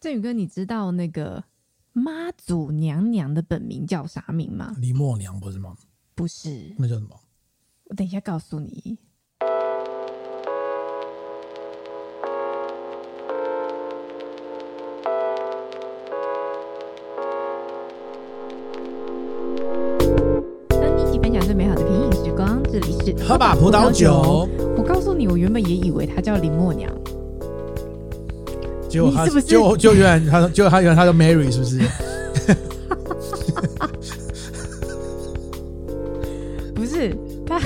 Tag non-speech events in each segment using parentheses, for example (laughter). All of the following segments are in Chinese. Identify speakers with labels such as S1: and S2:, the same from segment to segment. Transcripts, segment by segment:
S1: 振宇哥，你知道那个妈祖娘娘的本名叫啥名吗？
S2: 林默娘不是吗？
S1: 不是，
S2: 那叫什么？
S1: 我等一下告诉你。和你一起分享最美好的品饮时光，这里是
S2: 喝吧葡萄酒。
S1: 我告诉你，我原本也以为她叫林默娘。
S2: 结果他
S1: 是不是
S2: 就就原来他就他原来他叫 Mary 是不是？(laughs)
S1: 不是他，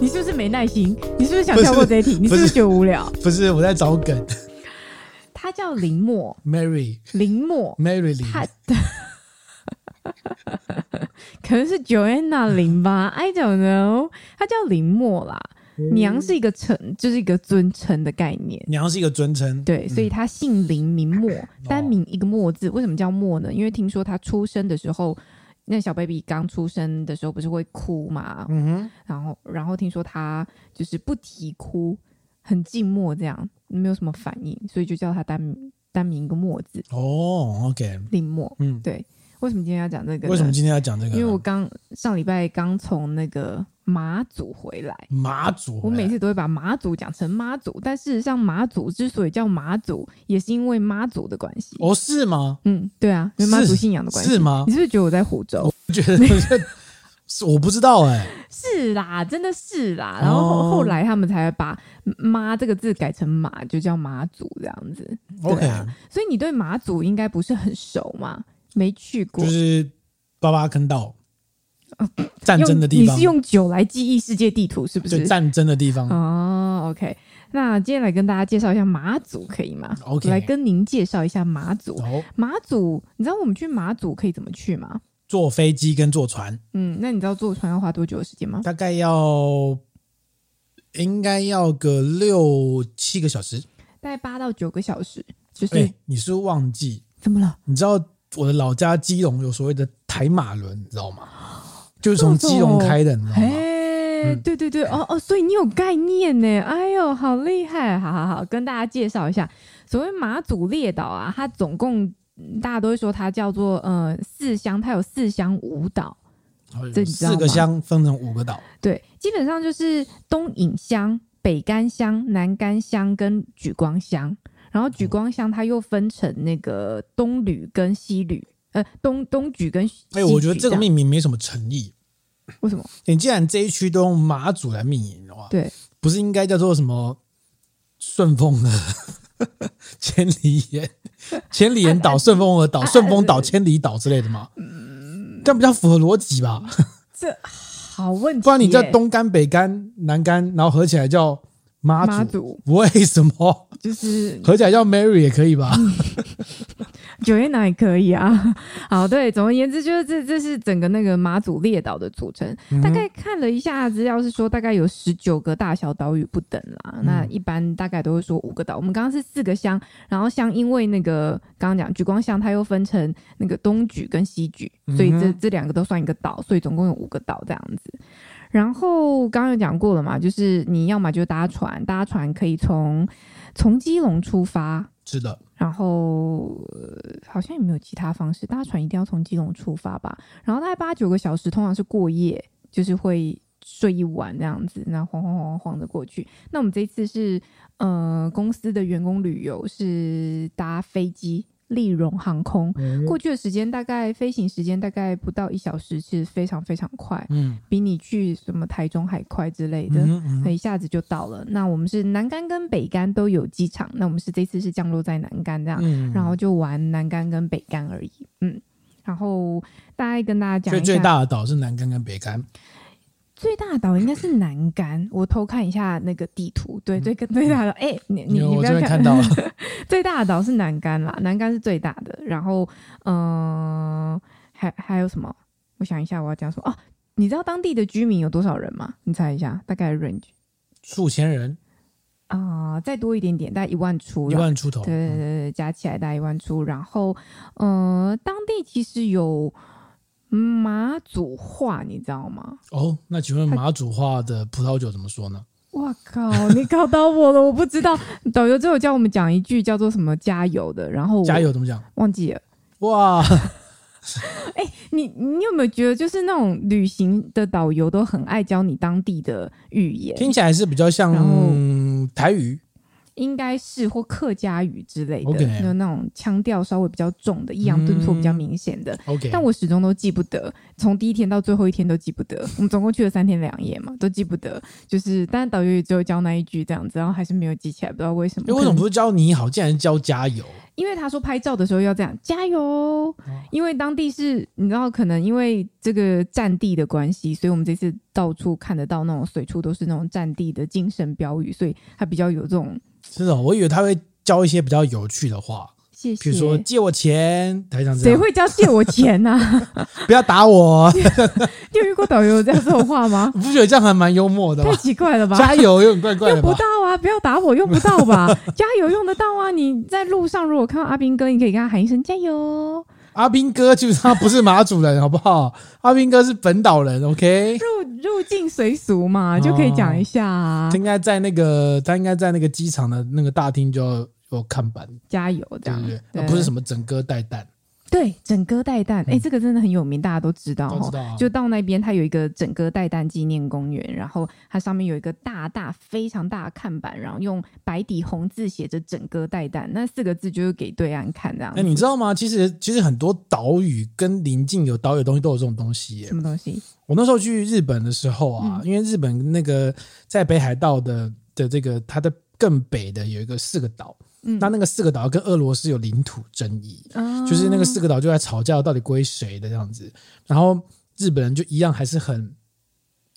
S1: 你是不是没耐心？你是不是想跳过这一题？你是不是觉得无聊？
S2: 不是，我在找梗。
S1: 他叫林默
S2: ，Mary
S1: 林默
S2: ，Mary 林，
S1: 他 (laughs) 可能是 Joanna 林吧，I don't know。他叫林默啦。娘是一个称，就是一个尊称的概念。
S2: 娘是一个尊称，
S1: 对，所以他姓林，名墨，
S2: 嗯、
S1: 单名一个墨字。为什么叫墨呢？因为听说他出生的时候，那小 baby 刚出生的时候不是会哭嘛？嗯哼。然后，然后听说他就是不啼哭，很静默，这样没有什么反应，所以就叫他单名单名一个墨字。
S2: 哦，OK，
S1: 林墨，嗯，对。为什么今天要讲这个？
S2: 为什么今天要讲这个？
S1: 因为我刚上礼拜刚从那个。马祖回来，
S2: 马祖，
S1: 我每次都会把马祖讲成妈祖，但事实上马祖之所以叫马祖，也是因为妈祖的关系。
S2: 哦，是吗？
S1: 嗯，对啊，因为妈祖信仰的关系。
S2: 是吗？
S1: 你是不是觉得我在胡诌？
S2: 我觉得是，(laughs) 我不知道哎、欸。
S1: 是啦，真的是啦。然后后，
S2: 哦、
S1: 后来他们才把“妈”这个字改成“马”，就叫马祖这样子。
S2: OK，、
S1: 啊、所以你对马祖应该不是很熟嘛？没去过，
S2: 就是巴巴坑道。战争的地方，
S1: 你是用酒来记忆世界地图，是不是？
S2: 战争的地方
S1: 哦。OK，那接下来跟大家介绍一下马祖，可以吗
S2: ？OK，
S1: 来跟您介绍一下马祖。
S2: 哦、
S1: 马祖，你知道我们去马祖可以怎么去吗？
S2: 坐飞机跟坐船。
S1: 嗯，那你知道坐船要花多久的时间吗？
S2: 大概要，应该要个六七个小时，
S1: 大概八到九个小时。就是、
S2: 欸、你是不是忘记
S1: 怎么了？
S2: 你知道我的老家基隆有所谓的台马轮，你知道吗？(gasps) 就是从基隆开的，你知道吗？
S1: 哎，对对对，哦哦，所以你有概念呢。哎呦，好厉害！好好好，跟大家介绍一下，所谓马祖列岛啊，它总共大家都会说它叫做呃四乡，它有四乡五岛，这？
S2: 四个乡分成五个岛。
S1: 对，基本上就是东引乡、北干乡、南干乡跟莒光乡，然后莒光乡它又分成那个东吕跟西吕。呃，东东莒跟西莒，哎，
S2: 我觉得这个命名没什么诚意。
S1: 为什么？
S2: 你既然这一区都用马祖来命名的话，
S1: 对，
S2: 不是应该叫做什么顺风的 (laughs) 千里眼、千里眼岛、顺风的岛、(laughs) 顺风岛、千里岛之类的吗？嗯，这样比较符合逻辑吧？
S1: 这好问题。
S2: 不然你叫东干、北干、南干，然后合起来叫妈祖，妈祖为什么？
S1: 就是
S2: 合起来叫 Mary 也可以吧？(laughs)
S1: 九月哪也可以啊，(laughs) 好，对，总而言之，就是这这是整个那个马祖列岛的组成。嗯、大概看了一下资料，是说大概有十九个大小岛屿不等啦。嗯、那一般大概都会说五个岛。我们刚刚是四个乡，然后乡因为那个刚刚讲莒光乡，它又分成那个东莒跟西莒，所以这这两个都算一个岛，所以总共有五个岛这样子。然后刚刚有讲过了嘛，就是你要么就搭船，搭船可以从从基隆出发，
S2: 是的。
S1: 然后、呃、好像也没有其他方式，搭船一定要从基隆出发吧？然后大概八九个小时，通常是过夜，就是会睡一晚这样子，然后晃晃晃晃晃的过去。那我们这一次是呃公司的员工旅游，是搭飞机。立荣航空过去的时间大概飞行时间大概不到一小时，其实非常非常快，嗯，比你去什么台中还快之类的，那一下子就到了。那我们是南竿跟北竿都有机场，那我们是这次是降落在南竿这样，然后就玩南竿跟北竿而已，嗯，然后大概跟大家讲一下，
S2: 最大的岛是南竿跟北竿。
S1: 最大的岛应该是南竿，我偷看一下那个地图。对，最最大的哎、欸，你你你不要看，
S2: 看到了，(laughs)
S1: 最大的岛是南竿啦，南竿是最大的。然后，嗯、呃，还还有什么？我想一下，我要讲什么？哦，你知道当地的居民有多少人吗？你猜一下，大概 range
S2: 数千人
S1: 啊、呃，再多一点点，大概一万出，
S2: 一万出头。
S1: 对对对，加起来大概一万出。然后，嗯、呃，当地其实有。马祖话你知道吗？
S2: 哦，那请问马祖话的葡萄酒怎么说呢？
S1: 哇靠！你考到我了，我不知道。(laughs) 导游最后教我们讲一句叫做什么“加油”的，然后
S2: 加油怎么讲？
S1: 忘记了。
S2: 哇！(laughs)
S1: 哎、欸，你你有没有觉得，就是那种旅行的导游都很爱教你当地的语言？
S2: 听起来是比较像台语。
S1: 应该是或客家语之类的.就那种腔调稍微比较重的，抑扬顿挫比较明显的。
S2: Okay.
S1: 但我始终都记不得，从第一天到最后一天都记不得。我们总共去了三天两夜嘛，都记不得。就是，但是导游也只有教那一句这样子，然后还是没有记起来，不知道为什么。
S2: 为什么不是教你好，竟然是教加油？
S1: 因为他说拍照的时候要这样加油，哦，因为当地是你知道，可能因为这个战地的关系，所以我们这次到处看得到那种随处都是那种战地的精神标语，所以他比较有这种。是
S2: 哦，我以为他会教一些比较有趣的话，
S1: 谢谢。
S2: 比如说借我钱，台上
S1: 谁会教借我钱呢、啊？(laughs)
S2: 不要打我！(laughs) 你
S1: 有遇过导游这样这种话吗？(laughs)
S2: 你不觉得这样还蛮幽默的吗？
S1: 太奇怪了吧！
S2: 加油，有点怪怪的。
S1: 用不到啊！不要打我，用不到吧？加油用得到啊！你在路上如果看到阿斌哥，你可以跟他喊一声加油。
S2: 阿斌哥基本上不是马祖人，好不好？(laughs) 阿斌哥是本岛人，OK？
S1: 入入境随俗嘛，就可以讲一下啊。
S2: 他应该在那个，他应该在那个机场的那个大厅就有看板，
S1: 加油这样，对不对，
S2: 而不是什么整歌带弹。
S1: 对，整歌带蛋，哎、欸，这个真的很有名，大家都知道哈、
S2: 啊。
S1: 就到那边，它有一个整歌带蛋纪念公园，然后它上面有一个大大非常大的看板，然后用白底红字写着“整歌带蛋”，那四个字就是给对岸看这样。哎、欸，
S2: 你知道吗？其实其实很多岛屿跟邻近有岛屿的东西都有这种东西耶。
S1: 什么东西？我
S2: 那时候去日本的时候啊，嗯、因为日本那个在北海道的的这个它的更北的有一个四个岛。嗯，那那个四个岛跟俄罗斯有领土争议，哦，就是那个四个岛就在吵架，到底归谁的这样子。然后日本人就一样还是很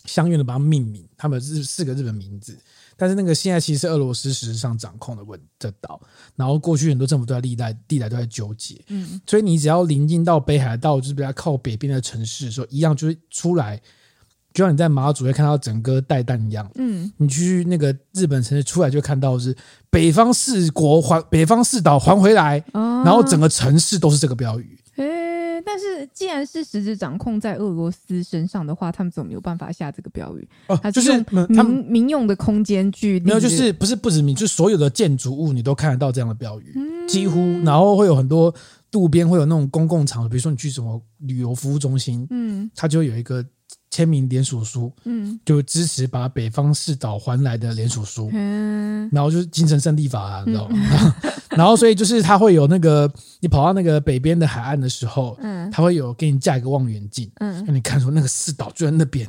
S2: 相应的把它命名，他们是四个日本名字。但是那个现在其实是俄罗斯实质上掌控的问这岛。然后过去很多政府都在历代历代都在纠结，嗯，所以你只要临近到北海道，就是比较靠北边的城市的时候，一样就是出来。就像你在马祖会看到整个带弹一样，嗯，你去那个日本城市出来就看到是北方四国还北方四岛还回来，哦，然后整个城市都是这个标语。
S1: 诶，但是既然是实质掌控在俄罗斯身上的话，他们怎么没有办法下这个标语？
S2: 哦，就是
S1: 民他们民用的空间距离
S2: 没有，就是不是不止民，就是所有的建筑物你都看得到这样的标语，嗯，几乎，然后会有很多路边会有那种公共场所，比如说你去什么旅游服务中心，嗯，它就有一个。签名联署书，嗯，就支持把北方四岛还来的联署书，嗯，然后就是精神胜利法啊，你知道吗？嗯、(laughs) 然后所以就是他会有那个，你跑到那个北边的海岸的时候，嗯，他会有给你架一个望远镜，嗯，让你看出那个四岛就在那边，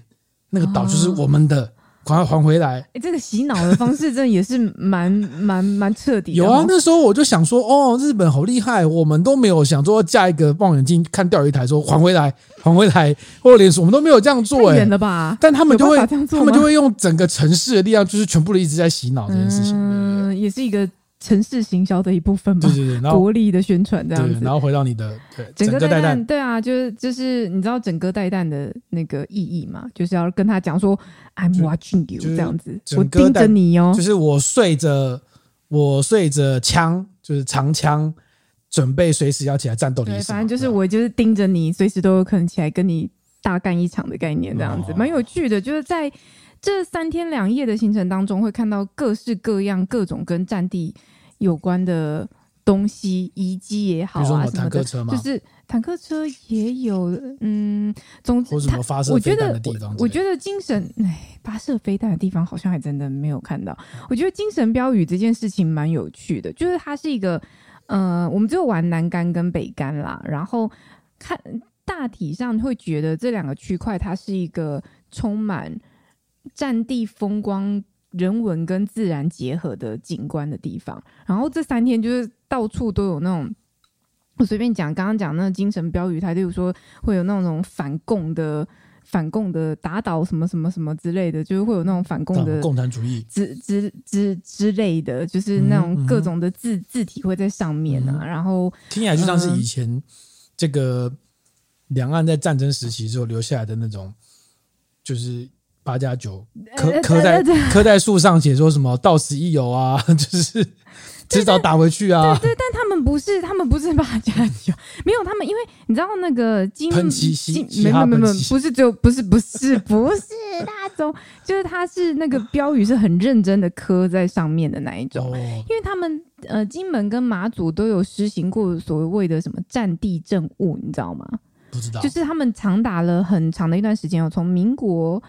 S2: 那个岛就是我们的。哦赶快还回来！哎、
S1: 欸，这个洗脑的方式真的也是蛮 (laughs) 蛮蛮彻底的。
S2: 有啊，那时候我就想说，哦，日本好厉害，我们都没有想说架一个望远镜看钓鱼台，说还回来，(laughs) 还回来，或者连锁，我们都没有这样做、欸。哎，远了吧？但他们就会，他们就会用整个城市的力量，就是全部的一直在洗脑这件事情。
S1: 嗯，也是一个。城市行销的一部分嘛，
S2: 对对对，然后
S1: 国力的宣传这样子，
S2: 然后回到你的对
S1: 整个代弹，对啊，就是就是你知道整个代弹的那个意义嘛，就是要跟他讲说 I'm watching you 这样子，我盯着你哦，
S2: 就是我睡着我睡着枪，就是长枪，准备随时要起来战斗的意思。
S1: 反正就是我就是盯着你，随时都有可能起来跟你大干一场的概念，这样子蛮有趣的，就是在。这三天两夜的行程当中，会看到各式各样、各种跟战地有关的东西，遗迹也好啊，什么坦克车吗？就是坦克车也有，嗯，总之，我觉得，我觉得精神，哎，发射飞弹的地方好像还真的没有看到。我觉得精神标语这件事情蛮有趣的，就是它是一个，呃，我们只有玩南竿跟北竿啦，然后看大体上会觉得这两个区块它是一个充满。战地风光、人文跟自然结合的景观的地方，然后这三天就是到处都有那种，我随便讲，刚刚讲那个精神标语，它例如说会有那种反共的、反共的打倒什么什么什么之类的，就是会有那种反共的
S2: 共产主义
S1: 之之之之类的，就是那种各种的字、嗯嗯、字体会在上面啊。然后
S2: 听起来就像是以前这个两岸在战争时期之后留下来的那种，就是。八加九刻刻在刻在树上写说什么到此一游啊，(laughs) 就是迟早打回去啊。
S1: 对，对，对，但他们不是，他们不是八加九，(laughs) 没有他们，因为你知道那个金
S2: 喷漆，
S1: 没有没有没有，不是只有不是不是不是，大家种，就是他是那个标语是很认真的刻在上面的那一种，
S2: 哦、
S1: 因为他们呃金门跟马祖都有实行过所谓的什么战地政务，你知道吗？
S2: 不知道，
S1: 就是他们长达了很长的一段时间，从民国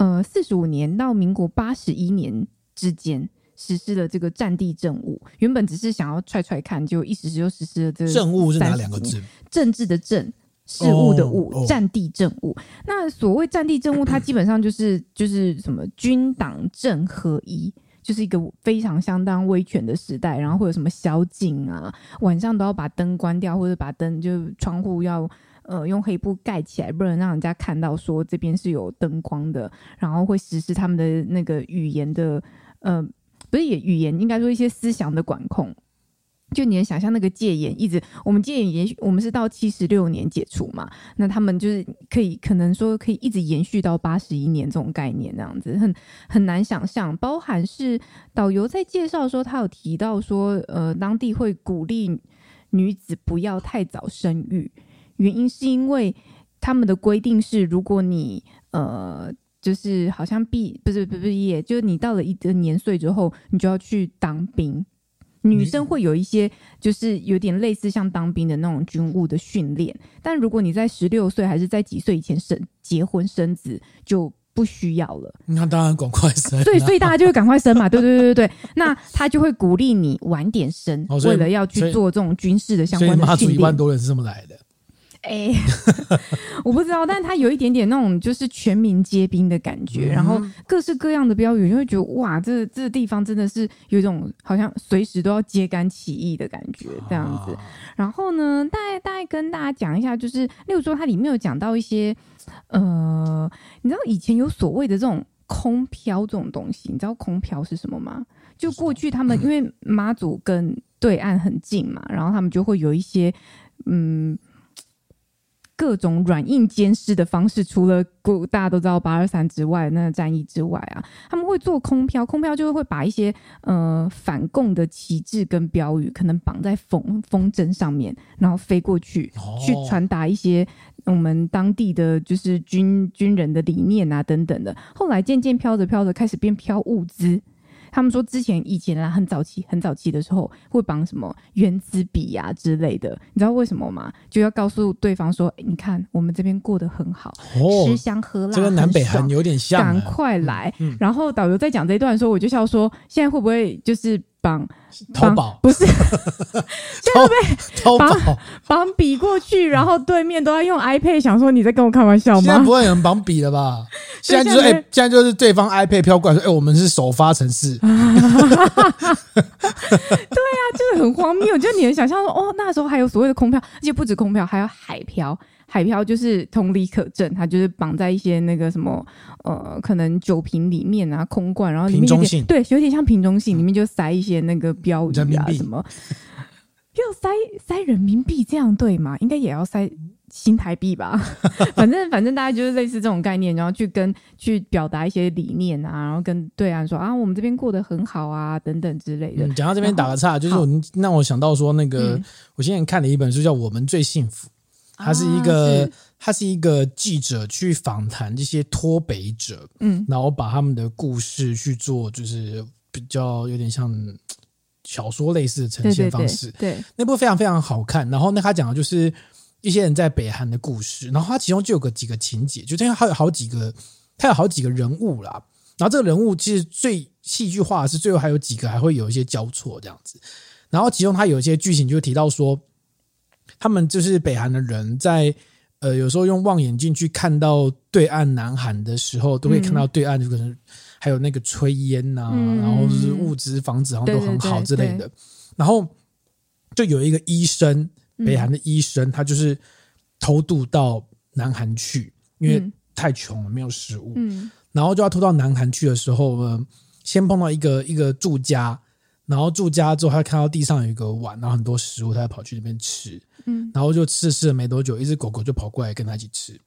S1: 呃四十五年到民国八十一年之间。实施了这个战地政务，原本只是想要踹踹看，就一时就实施了这个
S2: 政务是哪两个字？
S1: 政治的政，事务的
S2: 务，
S1: 战地政务。那所谓战地政务，它基本上就是 (coughs) 就是什么军党政合一，就是一个非常相当威权的时代。然后会有什么宵禁啊，晚上都要把灯关掉，或者把灯就窗户要呃用黑布盖起来，不能让人家看到说这边是有灯光的。然后会实施他们的那个语言的呃。不是也语言，应该说一些思想的管控。就你能想象那个戒严，一直我们戒严延续，我们是到七十六年解除嘛？那他们就是可以可能说可以一直延续到八十一年这种概念，那样子很很难想象。包含是导游在介绍的时候，他有提到说，呃，当地会鼓励女子不要太早生育，原因是因为他们的规定是，如果你呃。就是好像毕不是不是毕业，就是你到了一个年岁之后，你就要去当兵。女生会有一些就是有点类似像当兵的那种军务的训练，但如果你在十六岁还是在几岁以前生结婚生子，就不需要了。
S2: 那当然赶快生，
S1: 所以所以大家就会赶快生嘛，(laughs) 对对对对对。那他就会鼓励你晚点生，哦、为了要去做这种军事的相关的训练。
S2: 妈祖一万多人是这么来的。
S1: 哎，(laughs) 我不知道，但是他有一点点那种就是全民皆兵的感觉，嗯、然后各式各样的标语，就会觉得哇，这这个地方真的是有一种好像随时都要揭竿起义的感觉这样子。然后呢，大概大概跟大家讲一下，就是例如说它里面有讲到一些，呃，你知道以前有所谓的这种空飘这种东西，你知道空飘是什么吗？就过去他们因为妈祖跟对岸很近嘛，然后他们就会有一些嗯。各种软硬兼施的方式，除了大家都知道八二三之外，那个战役之外啊，他们会做空飘，空飘就是会把一些呃反共的旗帜跟标语，可能绑在风风筝上面，然后飞过去，哦、去传达一些我们当地的就是军军人的理念啊等等的。后来渐渐飘着飘着，开始变飘物资。他们说之前以前啊，很早期很早期的时候会绑什么原子笔呀之类的，你知道为什么吗？就要告诉对方说，欸、你看我们这边过得很好，哦、吃香喝辣，
S2: 这跟南北韩有点像，
S1: 赶快来。嗯嗯、然后导游在讲这一段的时候，我就笑说，现在会不会就是？绑
S2: 淘宝
S1: 不是，现 (laughs) 在被绑绑笔过去，然后对面都要用 iPad，想说你在跟我开玩笑吗？
S2: 现在不会有人绑笔了吧？(laughs) 现在就是哎、欸，现在就是对方 iPad 飘过来说，哎、欸，我们是首发城市。(laughs) 对
S1: 啊，就是很荒谬。就你能想象说，哦，那时候还有所谓的空票，而且不止空票，还有海飘。海漂就是同理可证，它就是绑在一些那个什么呃，可能酒瓶里面啊，空罐，然后里面有点对，有点像瓶中信，里面就塞一些那个标语啊什么，要塞塞人民币这样对吗？应该也要塞新台币吧？(laughs) 反正反正大家就是类似这种概念，然后去跟去表达一些理念啊，然后跟对岸说啊，我们这边过得很好啊，等等之类的。
S2: 讲、嗯、到这边打个岔，就是我让我想到说那个，嗯、我现在看了一本书叫《我们最幸福》。他是一个，他是一个记者去访谈这些脱北者，嗯，然后把他们的故事去做，就是比较有点像小说类似的呈现方式。
S1: 对，对，对，对，那
S2: 部非常非常好看。然后那他讲的就是一些人在北韩的故事，然后他其中就有个几个情节，就这样，他有好几个，他有好几个人物啦。然后这个人物其实最戏剧化的是最后还有几个还会有一些交错这样子。然后其中他有一些剧情就提到说。他们就是北韩的人在，呃有时候用望远镜去看到对岸南韩的时候，都会看到对岸就可能还有那个炊烟呐，嗯、然后就是物资房子好像都很好之类的。然后就有一个医生，北韩的医生，他就是偷渡到南韩去，因为太穷了，没有食物。嗯、然后就要偷到南韩去的时候呢，先碰到一个一个住家。然后住家之后，他看到地上有一个碗，然后很多食物，他就跑去那边吃。嗯，然后就吃吃了没多久，一只狗狗就跑过来跟他一起吃。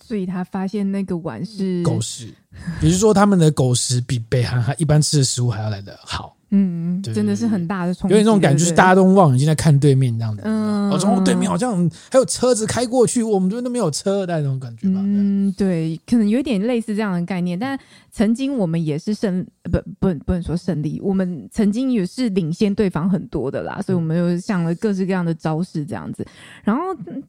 S1: 所以他发现那个碗是
S2: 狗食，也就是说他们的狗食比北韩还一般吃的食物还要来得好。
S1: 嗯，真的是很大的冲击，
S2: 有点这种感觉，就是大家都望远镜在看对面这样的。嗯，哦，从对面好像还有车子开过去，我们这边都没有车的那种感觉吧？
S1: 嗯，对，可能有点类似这样的概念。但曾经我们也是胜，不不不能说胜利，我们曾经也是领先对方很多的啦，所以我们又想了各式各样的招式这样子。然后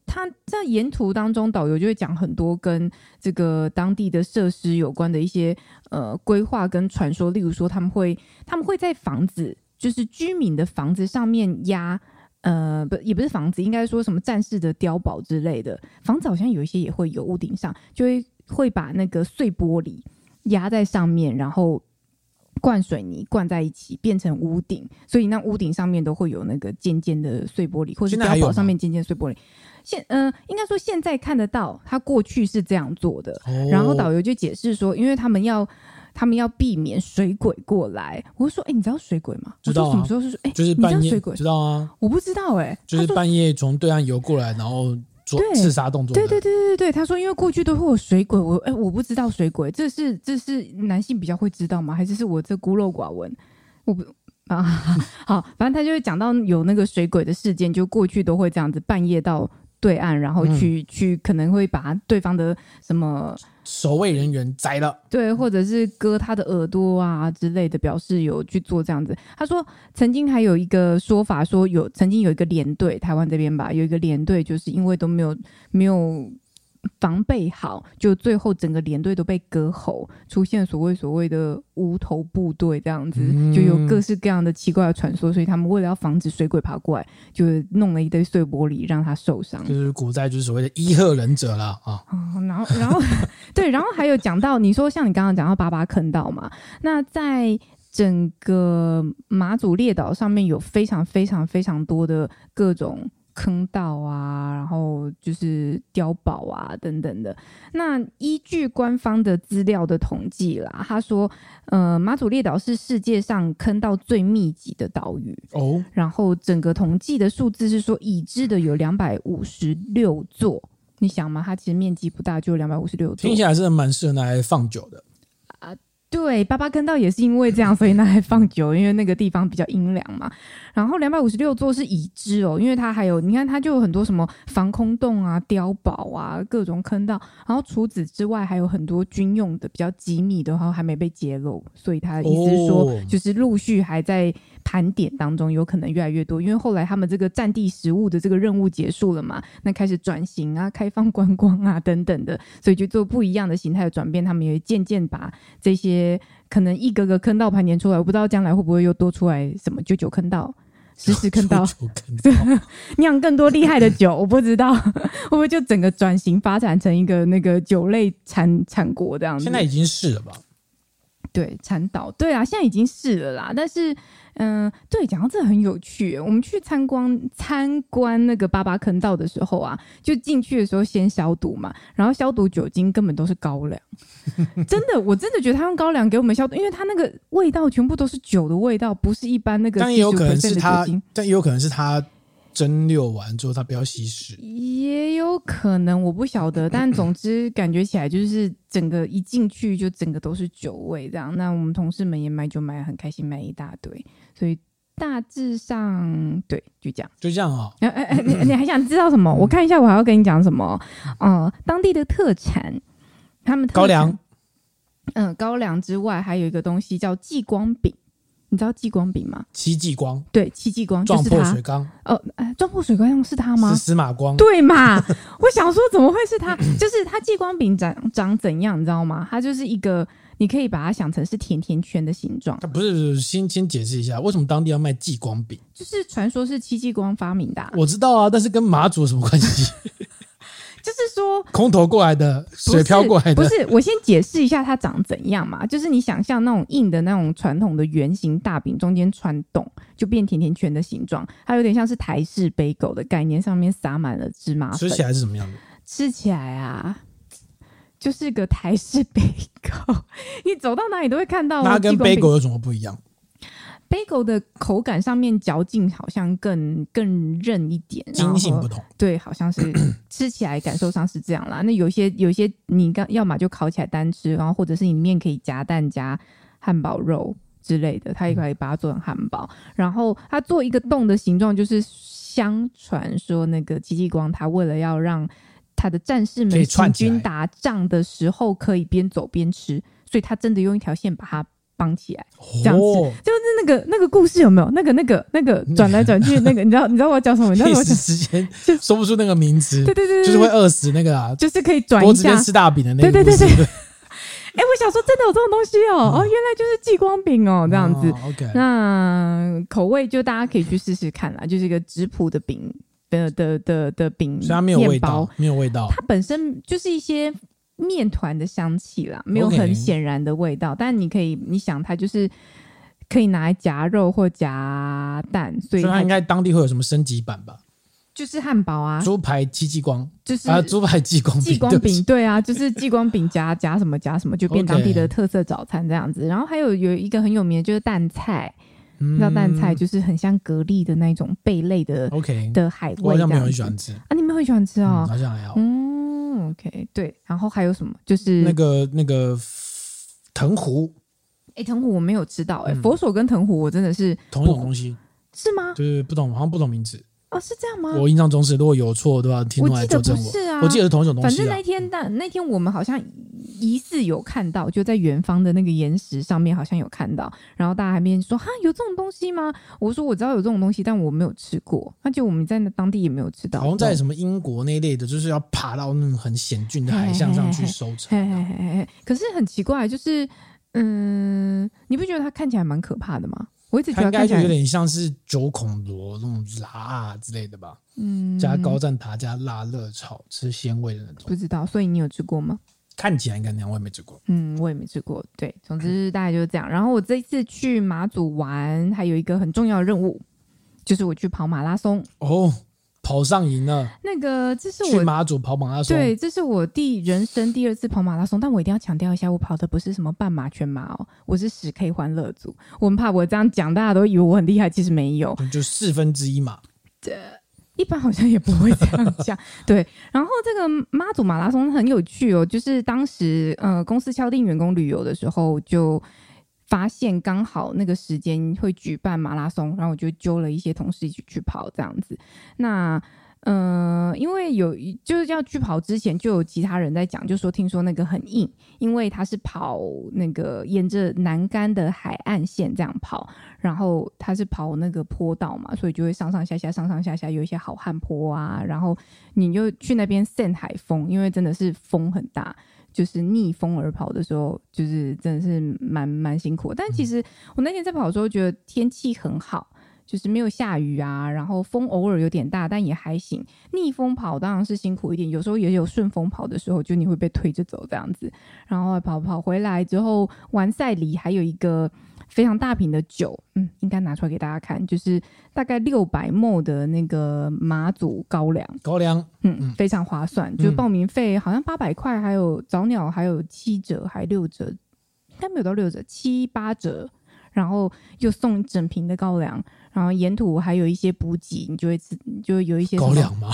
S1: 他在沿途当中，导游就会讲很多跟这个当地的设施有关的一些呃规划跟传说，例如说他们会他们会在房子，就是居民的房子上面压，呃，不，也不是房子，应该说什么战士的碉堡之类的房子，好像有一些也会有屋顶上，就会会把那个碎玻璃压在上面，然后灌水泥灌在一起，变成屋顶，所以那屋顶上面都会有那个尖尖的碎玻璃，或者碉堡上面尖尖碎玻璃。现嗯、呃，应该说现在看得到，他过去是这样做的，哦、然后导游就解释说，因为他们要。他们要避免水鬼过来。我说：“哎、欸，你知道水鬼吗？”
S2: 知道、啊、
S1: 什么时候是？哎、欸，
S2: 就是半夜。
S1: 水鬼
S2: 知道啊？
S1: 我不知道哎、欸。
S2: 就是半夜从对岸游过来，然后做刺杀动作。
S1: 对对对对对，他说因为过去都会有水鬼，我哎、欸、我不知道水鬼，这是这是男性比较会知道吗？还是是我这孤陋寡闻？我不 (laughs) 啊，好，反正他就会讲到有那个水鬼的事件，就过去都会这样子半夜到。对岸，然后去、嗯、去可能会把对方的什么
S2: 守卫人员宰了，
S1: 对，或者是割他的耳朵啊之类的，表示有去做这样子。他说，曾经还有一个说法，说有曾经有一个连队，台湾这边吧，有一个连队，就是因为都没有没有。防备好，就最后整个连队都被割喉，出现所谓所谓的无头部队这样子，嗯、就有各式各样的奇怪的传说。所以他们为了要防止水鬼爬过来，就弄了一堆碎玻璃让他受伤。
S2: 就是古代就是所谓的伊贺忍者了啊、
S1: 嗯。然后，然后对，然后还有讲到你说像你刚刚讲到八八坑道嘛，那在整个马祖列岛上面有非常非常非常多的各种。坑道啊，然后就是碉堡啊等等的。那依据官方的资料的统计啦，他说，呃，马祖列岛是世界上坑道最密集的岛屿哦。然后整个统计的数字是说，已知的有两百五十六座。你想嘛，它其实面积不大，就两百五十六座。
S2: 听起来是蛮适合拿来放酒的
S1: 啊。对，八八坑道也是因为这样，所以拿来放酒，因为那个地方比较阴凉嘛。然后两百五十六座是已知哦，因为它还有，你看它就有很多什么防空洞啊、碉堡啊、各种坑道。然后除此之外，还有很多军用的比较机密的，然后还没被揭露，所以他的意思是说，就是陆续还在盘点当中，有可能越来越多。因为后来他们这个战地食物的这个任务结束了嘛，那开始转型啊、开放观光啊等等的，所以就做不一样的形态的转变。他们也渐渐把这些。可能一个个坑道盘点出来，我不知道将来会不会又多出来什么九九坑道、十十坑道，酿 (laughs) 更多厉害的酒，我不知道会不会就整个转型发展成一个那个酒类产产国这样子。
S2: 现在已经是了吧？
S1: 对，产岛，对啊，现在已经是了啦，但是。嗯，对，讲到这很有趣。我们去参观参观那个八八坑道的时候啊，就进去的时候先消毒嘛，然后消毒酒精根本都是高粱，(laughs) 真的，我真的觉得他用高粱给我们消毒，因为他那个味道全部都是酒的味道，不是一般那个。
S2: 但也有可能是他，但也有可能是他。蒸馏完之后，它不要稀释，
S1: 也有可能，我不晓得。但总之，感觉起来就是整个一进去就整个都是酒味这样。那我们同事们也买酒买很开心，买一大堆。所以大致上，对，就这样，
S2: 就这样啊。
S1: 哎哎哎，你你还想知道什么？我看一下，我还要跟你讲什么？嗯、呃，当地的特产，他们
S2: 高粱，
S1: 嗯，高粱之外，还有一个东西叫继光饼。你知道继光饼吗？
S2: 戚继光，
S1: 对，戚继光
S2: 撞破水缸。
S1: 哦，哎，撞破水缸是他吗？
S2: 是司马光，
S1: 对嘛？(laughs) 我想说，怎么会是他？就是他继光饼长长怎样，你知道吗？它就是一个，你可以把它想成是甜甜圈的形状。
S2: 不是，先先解释一下，为什么当地要卖继光饼？
S1: 就是传说是戚继光发明的啊。
S2: 我知道啊，但是跟马祖有什么关系？(laughs)
S1: 就是说，(laughs)
S2: 空投过来的，水漂过来的，
S1: 不是。我先解释一下它长怎样嘛，就是你想象那种硬的那种传统的圆形大饼，中间穿洞，就变甜甜圈的形状，它有点像是台式杯狗的概念，上面撒满了芝麻粉。
S2: 吃起来是什么样的？
S1: 吃起来啊，就是个台式贝果，你走到哪里都会看到。
S2: 那它跟贝果有什么不一样？
S1: 贝果的口感上面嚼劲好像更更韧一点，
S2: 筋性不同。
S1: 对，好像是吃起来感受上是这样啦。那有些有些你刚要么就烤起来单吃，然后或者是里面可以夹蛋夹汉堡肉之类的，它也可以把它做成汉堡。然后它做一个洞的形状，就是相传说那个戚继光他为了要让他的战士们行军打仗的时候可以边走边吃，所以他真的用一条线把它。绑起来，这样子就是那个那个故事有没有？那个那个那个 (laughs) 转来转去，那个你知道你知道我要讲什么？(laughs)
S2: 一时间 (laughs) 就说不出那个名字。
S1: 对对对，
S2: 就是会饿死那个啊，
S1: 就是可以转一下
S2: 吃大饼的那个。
S1: 对对对对。哎，我想说真的有这种东西哦哦，原来就是激光饼哦，这样子。OK，那口味就大家可以去试试看啦，就是一个质朴的饼的的的的饼，
S2: 虽然没有味道，没有味道，
S1: 它本身就是一些。面团的香气啦，没有很显然的味道但你可以，你想它就是可以拿来夹肉或夹蛋，所以它
S2: 应该当地会有什么升级版吧？
S1: 就是汉堡啊，
S2: 猪排戚继光，
S1: 就是
S2: 啊，猪排继光
S1: 继光饼，对啊，就是继光饼夹夹什么夹什么，就变当地的特色早餐这样子。然后还有有一个很有名的，就是蛋菜，嗯、知道蛋菜就是很像蛤蜊的那种贝类的，OK 的海味，我好像没有很
S2: 喜欢吃
S1: 啊，你们很喜欢吃哦？
S2: 嗯、好像还好，
S1: 嗯。嗯，OK，对，然后还有什么？就是
S2: 那个那个藤壶，
S1: 哎，藤壶我没有吃到，哎，佛手跟藤壶我真的是
S2: 同一种东西，
S1: 是吗？
S2: 就是不同，好像不同名字。
S1: 哦，是这样吗？
S2: 我印象中是，如果有错，对吧？听众来纠正我。
S1: 是啊，
S2: 我记得是同一种东西。
S1: 反正那天，但那天我们好像疑似有看到，就在远方的那个岩石上面，好像有看到。然后大家还没说哈，有这种东西吗？我说我知道有这种东西，但我没有吃过。那就我们在那当地也没有吃到。
S2: 好像在什么英国那一类的，就是要爬到那种很险峻的海象上去收成。
S1: 嘿嘿嘿嘿。可是很奇怪，就是嗯，你不觉得它看起来蛮可怕的吗？我一直觉得它应该
S2: 就有点像是九孔螺那种辣啊之类的吧，嗯，加高赞塔加辣热炒吃鲜味的那种。
S1: 不知道，所以你有吃过吗？
S2: 看起来应该那样，我也没吃过。
S1: 嗯，我也没吃过。对，总之大概就是这样。然后我这一次去马祖玩，还有一个很重要的任务，就是我去跑马拉松。
S2: 哦。跑上瘾了，
S1: 那个这是我
S2: 去马祖跑马拉松，
S1: 对，这是我第人生第二次跑马拉松，但我一定要强调一下，我跑的不是什么半马、全马哦，我是十 K 欢乐组。我很怕我这样讲，大家都以为我很厉害，其实没有，
S2: 就四分之一嘛。
S1: 这一般好像也不会这样讲。(laughs) 对，然后这个妈祖马拉松很有趣哦，就是当时呃公司敲定员工旅游的时候就。发现刚好那个时间会举办马拉松，然后我就揪了一些同事一起去跑这样子。那呃，因为有就是要去跑之前，就有其他人在讲，就说听说那个很硬，因为他是跑那个沿着南竿的海岸线这样跑，然后他是跑那个坡道嘛，所以就会上上下下上上下下有一些好汉坡啊，然后你就去那边扇海风，因为真的是风很大。就是逆风而跑的时候，就是真的是蛮蛮辛苦。但其实我那天在跑的时候，觉得天气很好，就是没有下雨啊，然后风偶尔有点大，但也还行。逆风跑当然是辛苦一点，有时候也有顺风跑的时候，就你会被推着走这样子。然后跑跑回来之后，完赛里还有一个。非常大瓶的酒，嗯，应该拿出来给大家看，就是大概六百 ml 的那个马祖高粱，
S2: 高粱，
S1: 嗯嗯，非常划算，嗯、就报名费好像八百块，还有早鸟还有七折，还六折，应该没有到六折，七八折，然后又送一整瓶的高粱，然后沿途还有一些补给，你就会吃，就有一些
S2: 高粱吗？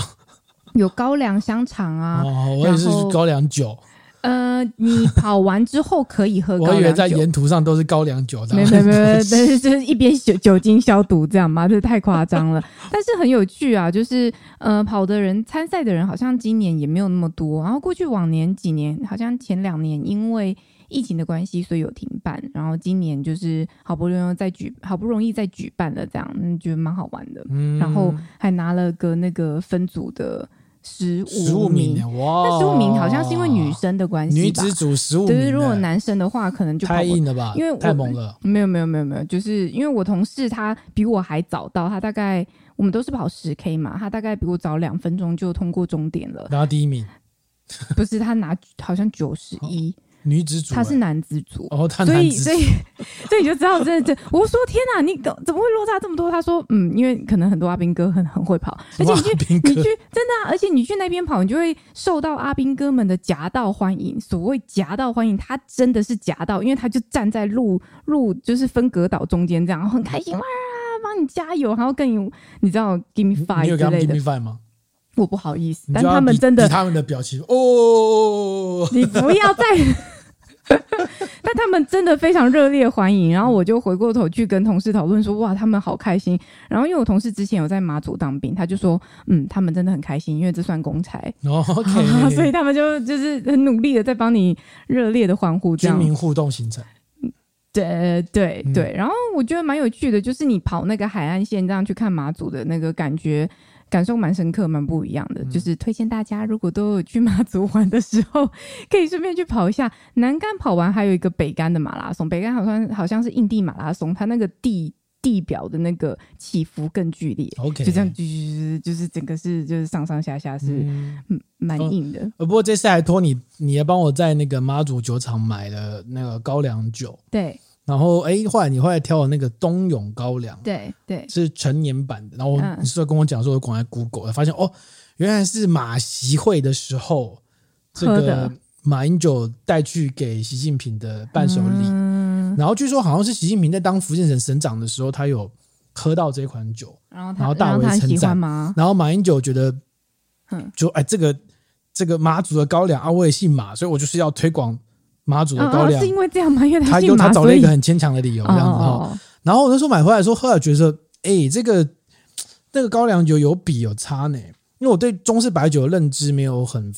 S1: 有高粱香肠啊，
S2: 哦，我也是高粱酒。
S1: 呃，你跑完之后可以喝高粱酒。我以为
S2: 在沿途上都是高粱酒，
S1: 没没没没，(laughs) 但是就是一边酒酒精消毒这样嘛，这太夸张了。(laughs) 但是很有趣啊，就是呃，跑的人参赛的人好像今年也没有那么多，然后过去往年几年好像前两年因为疫情的关系，所以有停办，然后今年就是好不容易再举，好不容易再举办了这样，嗯，觉得蛮好玩的。嗯，然后还拿了个那个分组的。十五名，哇！那十五名好像是因为女生的关系，
S2: 女子组十五名。
S1: 对，如果男生的话，可能就
S2: 太硬了吧？因为太猛了。
S1: 没有没有没有没有，就是因为我同事他比我还早到，他大概我们都是跑十 K 嘛，他大概比我早两分钟就通过终点了，
S2: 拿第一名。
S1: 不是他拿好像九十一。
S2: 女子组，
S1: 他是男子组，
S2: 哦，他
S1: 所以所以 (laughs) 所以你就知道，真的，真我说天哪，你怎么会落差这么多？他说，嗯，因为可能很多阿兵哥很很会跑，而且你去你去真的、啊，而且你去那边跑，你就会受到阿兵哥们的夹道欢迎。所谓夹道欢迎，他真的是夹道，因为他就站在路路就是分隔岛中间这样，很开心哇，帮你加油，然后更有你知道 give me five 之类的
S2: give me five 吗？
S1: 我不好意思，但他们真的，
S2: 他们的表情哦，
S1: 你不要再，(laughs) 但他们真的非常热烈欢迎，然后我就回过头去跟同事讨论说：“哇，他们好开心。”然后因为我同事之前有在马祖当兵，他就说：“嗯，他们真的很开心，因为这算公差。”
S2: 哦，OK，(laughs)
S1: 所以他们就就是很努力的在帮你热烈的欢呼，这样。
S2: 居民互动行程。
S1: 对对对，然后我觉得蛮有趣的，就是你跑那个海岸线这样去看马祖的那个感觉，感受蛮深刻，蛮不一样的。嗯、就是推荐大家，如果都有去马祖玩的时候，(laughs) 可以顺便去跑一下南干。跑完还有一个北干的马拉松，北干好像好像是印地马拉松，它那个地地表的那个起伏更剧烈。
S2: OK，
S1: 就这样，就是就是整个是就是上上下下是嗯蛮硬的。
S2: 呃，不过这次还托你，你也帮我在那个妈祖酒厂买了那个高粱酒。
S1: 对。
S2: 然后，哎，后来你后来挑了那个冬泳高粱，
S1: 对对，
S2: 是成年版的。然后你是跟我讲说，我广在 Google，发现哦，原来是马习会的时候，这个马英九带去给习近平的伴手礼。嗯、然后据说好像是习近平在当福建省省长的时候，他有喝到这款酒，然后然后大为称赞。然后马英九觉得，嗯，就哎，这个这个马祖的高粱啊，我也姓马，所以我就是要推广。马祖的高粱、哦、是因为这样吗？因为他他他找了一个很牵强的理由，这样子哈。然后我那时候买回来的时候，后来觉得，哎、欸，这个那个高粱酒有比有差呢。因为我对中式白酒的认知没有很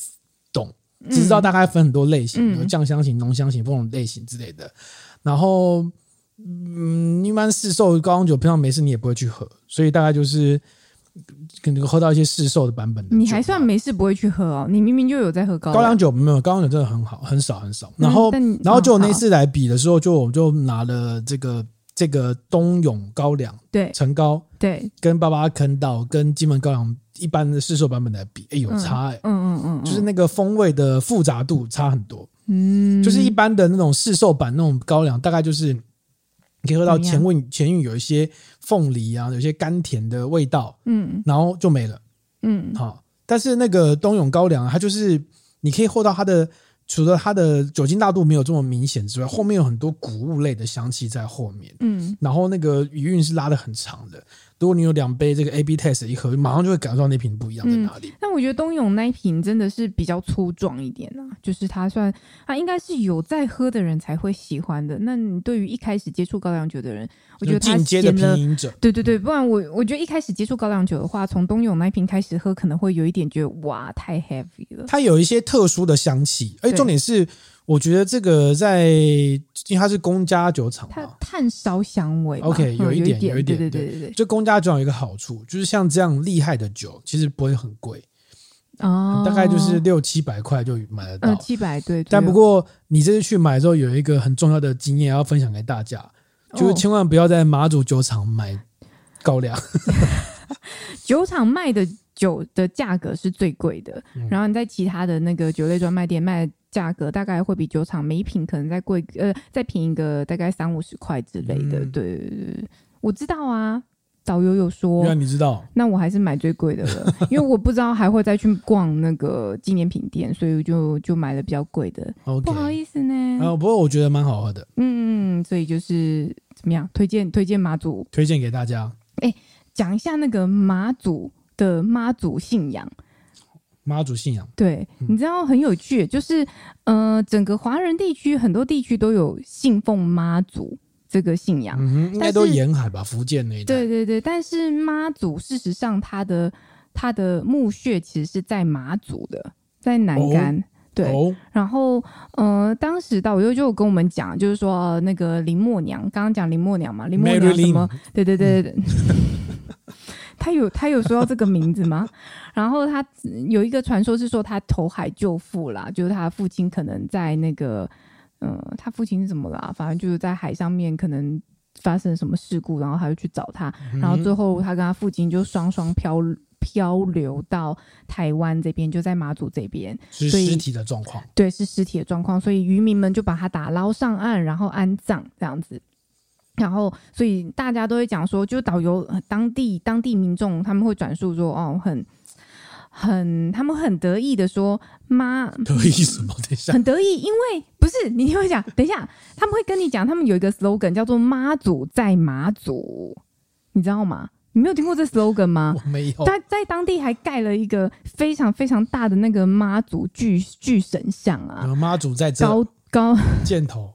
S2: 懂，只知道大概分很多类型，有酱香型、浓香型不同类型之类的。然后，嗯，一般市售高粱酒平常没事你也不会去喝，所以大概就是。可能喝到一些市售的版本的，你还算没事不会去喝哦。你明明就有在喝高高粱酒，没有高粱酒真的很好，很少很少。然后，嗯、然后就我那次来比的时候，就我就拿了这个这个冬泳高粱，对，陈高，对，跟八八坑道跟金门高粱一般的市售版本来比，哎，有差哎，嗯嗯嗯，就是那个风味的复杂度差很多，嗯，就是一般的那种市售版那种高粱，大概就是。你可以喝到前韵前韵有一些凤梨啊，有些甘甜的味道，嗯，然后就没了，嗯，好，但是那个冬泳高粱，它就是你可以喝到它的，除了它的酒精大度没有这么明显之外，后面有很多谷物类的香气在后面，嗯，然后那个余韵是拉的很长的。如果你有两杯这个 AB test 一喝，马上就会感受到那瓶不一样在哪里。那、嗯、我觉得冬泳那一瓶真的是比较粗壮一点啊，就是它算它应该是有在喝的人才会喜欢的。那你对于一开始接触高粱酒的人，我觉得他进阶的品饮者，对对对，不然我我觉得一开始接触高粱酒的话，从冬泳那一瓶开始喝，可能会有一点觉得哇太 heavy 了。它有一些特殊的香气，而且重点是。我觉得这个在，因为它是公家酒厂嘛，它炭烧香味。OK，有一点，有一点，对对对对。就公家酒厂有一个好处，就是像这样厉害的酒，其实不会很贵哦，大概就是六七百块就买得到。七百对。但不过你这次去买的时候，有一个很重要的经验要分享给大家，就是千万不要在马祖酒厂买高粱。(laughs) 酒厂卖的酒的价格是最贵的，然后你在其他的那个酒类专卖店卖。价格大概会比酒厂每一瓶可能再贵，呃，再便宜个大概三五十块之类的。嗯、对，对，对，我知道啊，导游有说。那你知道？那我还是买最贵的了，(laughs) 因为我不知道还会再去逛那个纪念品店，所以我就就买了比较贵的。不好意思呢。啊，不过我觉得蛮好喝的。嗯嗯，所以就是怎么样？推荐推荐马祖，推荐给大家。哎，讲一下那个马祖的妈祖信仰。妈祖信仰，对，你知道很有趣，就是呃，整个华人地区很多地区都有信奉妈祖这个信仰，嗯哼，应该都沿海吧，福建那一带。对对对，但是妈祖事实上他的他的墓穴其实是在马祖的，在南干。哦、对，哦、然后呃，当时导游就跟我们讲，就是说、呃、那个林默娘，刚刚讲林默娘嘛，林默娘什么？对对对对对。(laughs) (laughs) 他有他有说到这个名字吗？(laughs) 然后他有一个传说是说他投海救父啦，就是他父亲可能在那个，嗯、呃，他父亲是怎么啦？反正就是在海上面可能发生什么事故，然后他就去找他，然后最后他跟他父亲就双双漂漂流到台湾这边，就在马祖这边，是尸体的状况，对，是尸体的状况，所以渔民们就把他打捞上岸，然后安葬这样子。然后，所以大家都会讲说，就导游当地当地民众他们会转述说，哦，很很，他们很得意的说，妈得意什么？等一下，很得意，因为不是你听我讲，等一下，他们会跟你讲，他们有一个 slogan 叫做“妈祖在马祖”，你知道吗？你没有听过这 slogan 吗？我没有。在在当地还盖了一个非常非常大的那个妈祖巨巨神像啊，妈祖在这高。
S1: 高
S2: 箭头。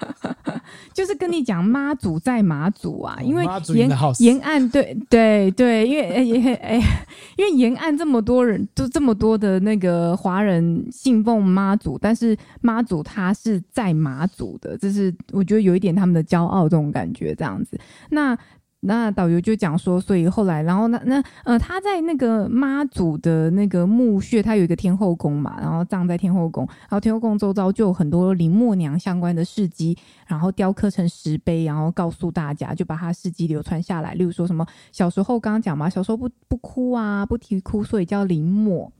S2: (laughs)
S1: 就是跟你讲妈祖在马祖啊，因为
S2: 沿
S1: 沿岸对对对，因为哎哎，因为沿岸这么多人，就这么多的那个华人信奉妈祖，但是妈祖他是在马祖的，这是我觉得有一点他们的骄傲这种感觉，这样子。那。那导游就讲说，所以后来，然后那那呃，他在那个妈祖的那个墓穴，他有一个天后宫嘛，然后葬在天后宫，然后天后宫周遭就有很多林默娘相关的事迹，然后雕刻成石碑，然后告诉大家，就把他事迹流传下来。例如说什么小时候刚刚讲嘛，小时候不不哭啊，不啼哭，所以叫林默。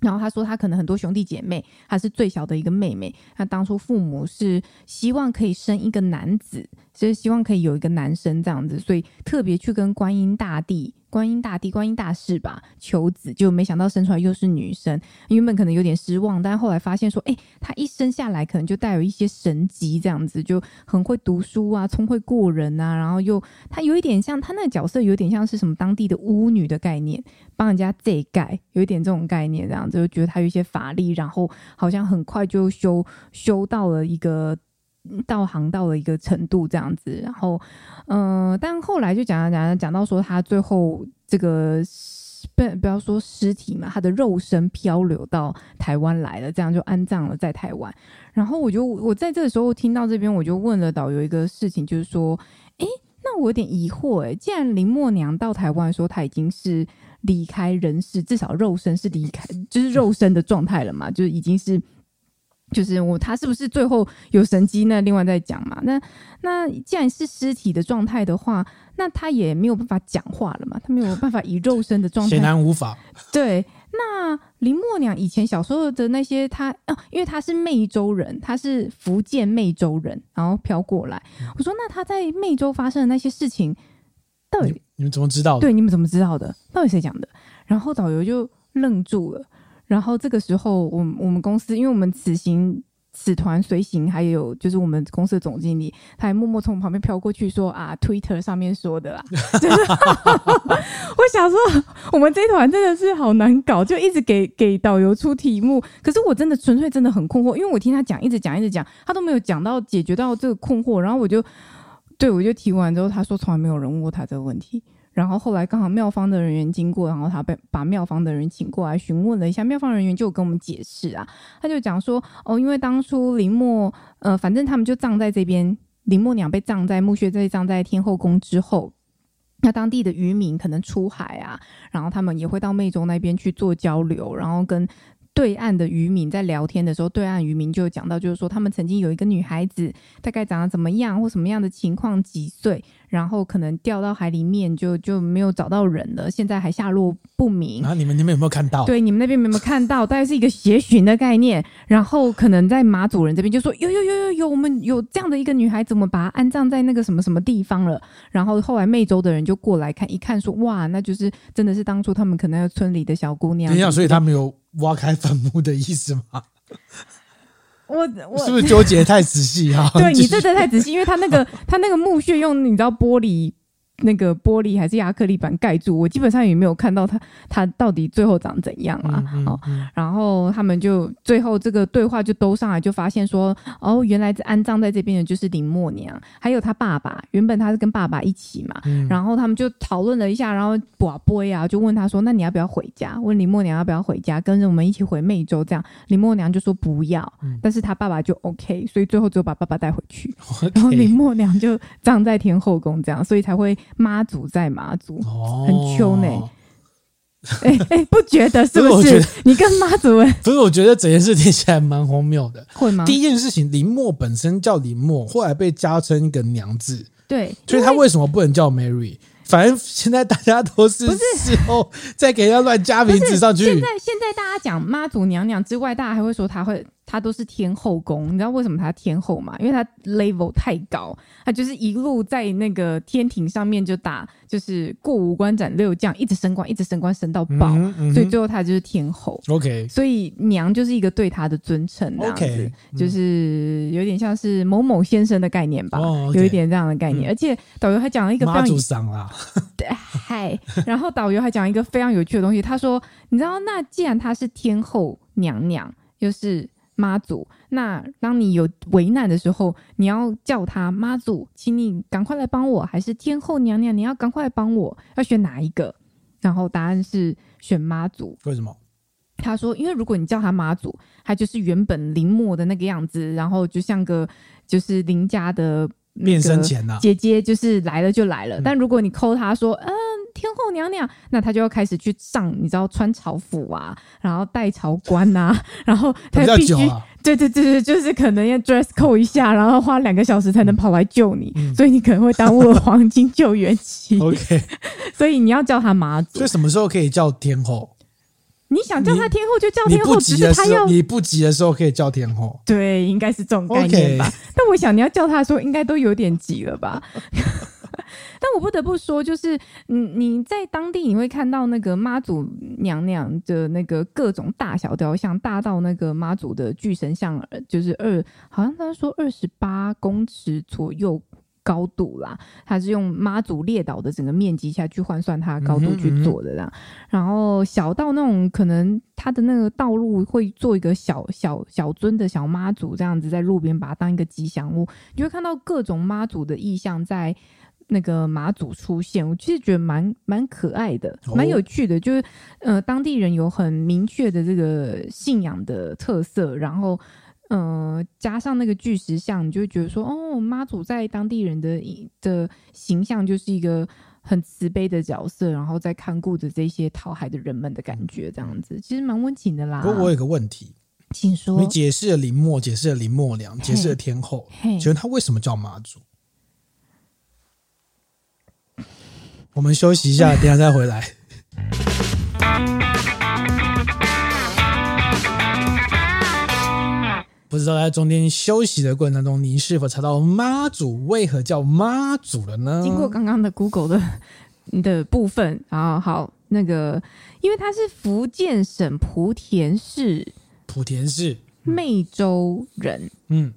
S1: 然后他说，他可能很多兄弟姐妹，他是最小的一个妹妹。他当初父母是希望可以生一个男子，就是希望可以有一个男生这样子，所以特别去跟观音大帝。观音大帝、观音大士吧，求子，就没想到生出来又是女生。原本可能有点失望，但后来发现说，哎，她一生下来可能就带有一些神迹，这样子就很会读书啊，聪慧过人啊。然后又她有一点像，她那个角色有点像是什么当地的巫女的概念，帮人家这盖，有一点这种概念，这样子就觉得她有一些法力，然后好像很快就修修到了一个。道行到了一个程度，这样子，然后，嗯、但后来就讲讲讲到说，他最后这个不不要说尸体嘛，他的肉身漂流到台湾来了，这样就安葬了在台湾。然后我就我在这个时候听到这边，我就问了导游一个事情，就是说，诶，那我有点疑惑，诶，既然林默娘到台湾说她已经是离开人世，至少肉身是离开，就是肉身的状态了嘛，就是已经是。就是我，他是不是最后有神机，那？另外再讲嘛。那那既然是尸体的状态的话，那他也没有办法讲话了嘛。他没有办法以肉身的状态，
S2: 显然无法。(laughs)
S1: 对，那林默娘以前小时候的那些，他啊，因为他是湄洲人，他是福建湄洲人，然后飘过来。我说，那他在湄洲发生的那些事情，到底
S2: 你，你们怎么知道的？
S1: 对，你们怎么知道的？到底谁讲的？然后导游就愣住了。然后这个时候，我我们公司，因为我们此行此团随行，还有就是我们公司的总经理，他还默默从旁边飘过去说：“啊，Twitter 上面说的啦。(laughs) ” (laughs) 我想说，我们这一团真的是好难搞，就一直给给导游出题目。可是我真的纯粹真的很困惑，因为我听他讲，一直讲，一直讲，他都没有讲到解决到这个困惑。然后我就对我就提完之后，他说从来没有人问过他这个问题。然后后来刚好庙方的人员经过，然后他被把庙方的人请过来询问了一下，庙方人员就跟我们解释啊，他就讲说哦，因为当初林默呃，反正他们就葬在这边，林默娘被葬在墓穴，被葬在天后宫之后，那当地的渔民可能出海啊，然后他们也会到湄洲那边去做交流，然后跟。对岸的渔民在聊天的时候，对岸渔民就讲到，就是说他们曾经有一个女孩子，大概长得怎么样，或什么样的情况，几岁，然后可能掉到海里面就，就就没有找到人了，现在还下落不明。
S2: 然后你们那边有没有看到？
S1: 对，你们那边有没有看到？大概是一个协寻的概念。然后可能在马祖人这边就说，有有有有有，我们有这样的一个女孩子，我们把她安葬在那个什么什么地方了。然后后来湄洲的人就过来看，一看说，哇，那就是真的是当初他们可能有村里的小姑娘。
S2: 对呀，所以他们有。挖开坟墓的意思吗？
S1: 我我
S2: 是不是纠结太仔细啊？
S1: 对 (laughs) 你这的太仔细，因为他那个他那个墓穴用你知道玻璃。那个玻璃还是亚克力板盖住，我基本上也没有看到他他到底最后长怎样啊？嗯嗯嗯、哦，然后他们就最后这个对话就都上来，就发现说，哦，原来安葬在这边的就是林默娘，还有他爸爸。原本他是跟爸爸一起嘛，嗯、然后他们就讨论了一下，然后跋杯啊，就问他说，那你要不要回家？问林默娘要不要回家，跟着我们一起回湄洲？这样林默娘就说不要，嗯、但是他爸爸就 OK，所以最后只有把爸爸带回去 (laughs) 然后林默娘就葬在天后宫，这样，所以才会。妈祖在马祖，哦、很秋呢。哎 (laughs) 哎、欸欸，不觉得是不是？你跟妈祖问，(laughs)
S2: 不是？我觉得整件事听起来蛮荒谬的。
S1: 会吗？
S2: 第一件事情，林默本身叫林默，后来被加成一个娘字，
S1: 对，
S2: 所以他为什么不能叫 Mary？反正现在大家都是事后再给人家乱加名字上去。
S1: 现在现在大家讲妈祖娘娘之外，大家还会说她会。他都是天后宫，你知道为什么他天后吗？因为他 level 太高，他就是一路在那个天庭上面就打，就是过五关斩六将，一直升官，一直升官，升到爆，嗯嗯、所以最后他就是天后。OK，所以娘就是一个对他的尊称，OK，就是有点像是某某先生的概念吧，有一点这样的概念。嗯、而且导游还讲了一个非常，妈祖桑啦，对，嗨，然后导游还讲一个非常有趣的东西，他说，你知道，那既然他是天后娘娘，就是。妈祖。那当你有危难的时候，你要叫他妈祖，请你赶快来帮我，还是天后娘娘，你要赶快来帮我，要选哪一个？然后答案是选妈祖。
S2: 为什么？
S1: 他说，因为如果你叫他妈祖，他就是原本临摹的那个样子，然后就像个就是林家的
S2: 变身前呐
S1: 姐姐，就是来了就来了。但如果你抠他说，嗯。天后娘娘，那他就要开始去上，你知道穿朝服啊，然后戴朝冠呐，(laughs) 然后他必须，啊、对对对对，就是可能要 dress code 一下，然后花两个小时才能跑来救你，嗯、所以你可能会耽误了黄金救援期。(laughs) OK，(laughs) 所以你要叫她妈祖。
S2: 所以什么时候可以叫天后？
S1: 你想叫她天后就叫天后，只是她要
S2: 你不急的时候可以叫天后。
S1: 对，应该是这种概念吧。但我想你要叫她的时候，应该都有点急了吧。(laughs) 但我不得不说，就是你你在当地你会看到那个妈祖娘娘的那个各种大小雕像，大到那个妈祖的巨神像，就是二，好像他说二十八公尺左右高度啦，他是用妈祖列岛的整个面积下去换算它的高度去做的啦。然后小到那种可能它的那个道路会做一个小小小尊的小妈祖这样子在路边把它当一个吉祥物，你会看到各种妈祖的意象在。那个妈祖出现，我其实觉得蛮蛮可爱的，蛮有趣的。就是呃，当地人有很明确的这个信仰的特色，然后呃，加上那个巨石像，你就会觉得说，哦，妈祖在当地人的的形象就是一个很慈悲的角色，然后在看顾着这些讨海的人们的感觉，这样子其实蛮温情的啦。
S2: 不过我有个问题，
S1: 请说。
S2: 你解释了林默，解释了林默娘，解释了天后，请问他为什么叫妈祖？我们休息一下，(laughs) 等下再回来。不知道在中间休息的过程当中，你是否查到妈祖为何叫妈祖了呢？
S1: 经过刚刚的 Google 的的部分啊，好，那个，因为他是福建省莆田市
S2: 莆田市
S1: 湄洲人，嗯。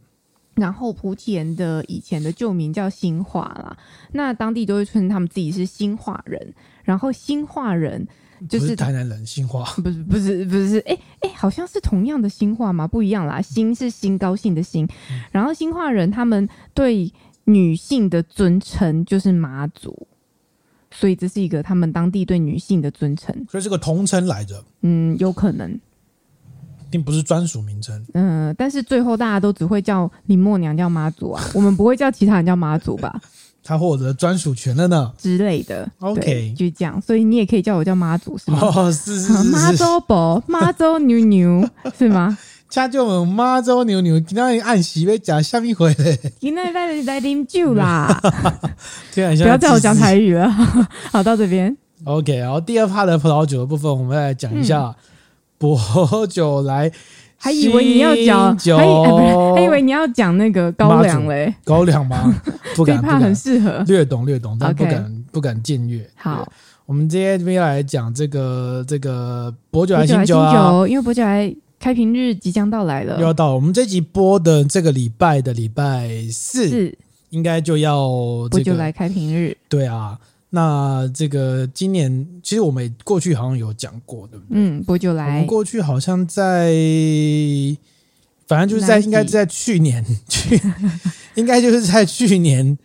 S1: 然后莆田的以前的旧名叫兴化啦，那当地都会称他们自己是兴化人。然后兴化人就是，是
S2: 台南人，兴化
S1: 不是不是不是，哎哎，好像是同样的兴化吗？不一样啦，兴是兴高兴的兴。然后兴化人他们对女性的尊称就是妈祖，所以这是一个他们当地对女性的尊称，
S2: 所以是个同称来着。
S1: 嗯，有可能。
S2: 并不是专属名称，
S1: 嗯，但是最后大家都只会叫林默娘叫妈祖啊，(laughs) 我们不会叫其他人叫妈祖吧？
S2: 他获得专属权了呢
S1: 之类的。
S2: OK，
S1: 就这样，所以你也可以叫我叫妈祖是吗？
S2: 哦，是是是，
S1: 妈祖婆，妈祖牛牛 (laughs) 是吗？
S2: 家就我们妈祖牛牛，今天按时要讲下面回来，
S1: 今天来来啉酒啦！(laughs) 不要叫我讲台语了。好，到这边
S2: OK，然后第二趴的葡萄酒的部分，我们来讲一下。嗯薄酒来，
S1: 还以为你要讲，还以、欸、不是，还以为你要讲那个高粱嘞？
S2: 高粱吗？(laughs) 不敢，
S1: 怕很适合。
S2: 略懂略懂，但不敢 Okay 不敢僭越。
S1: 好，
S2: 我们今天这边要来讲这个这个薄酒来新酒啊，
S1: 因为薄酒来开瓶日即将到来了，
S2: 又要到了。我们这集播的这个礼拜的礼拜四，是应该就要薄
S1: 酒来开瓶日。
S2: 对啊。那这个今年其实我们过去好像有讲过，对不对？
S1: 嗯，不就来。我们
S2: 过去好像在，反正就是在应该在去年去，(laughs) 应该就是在去年。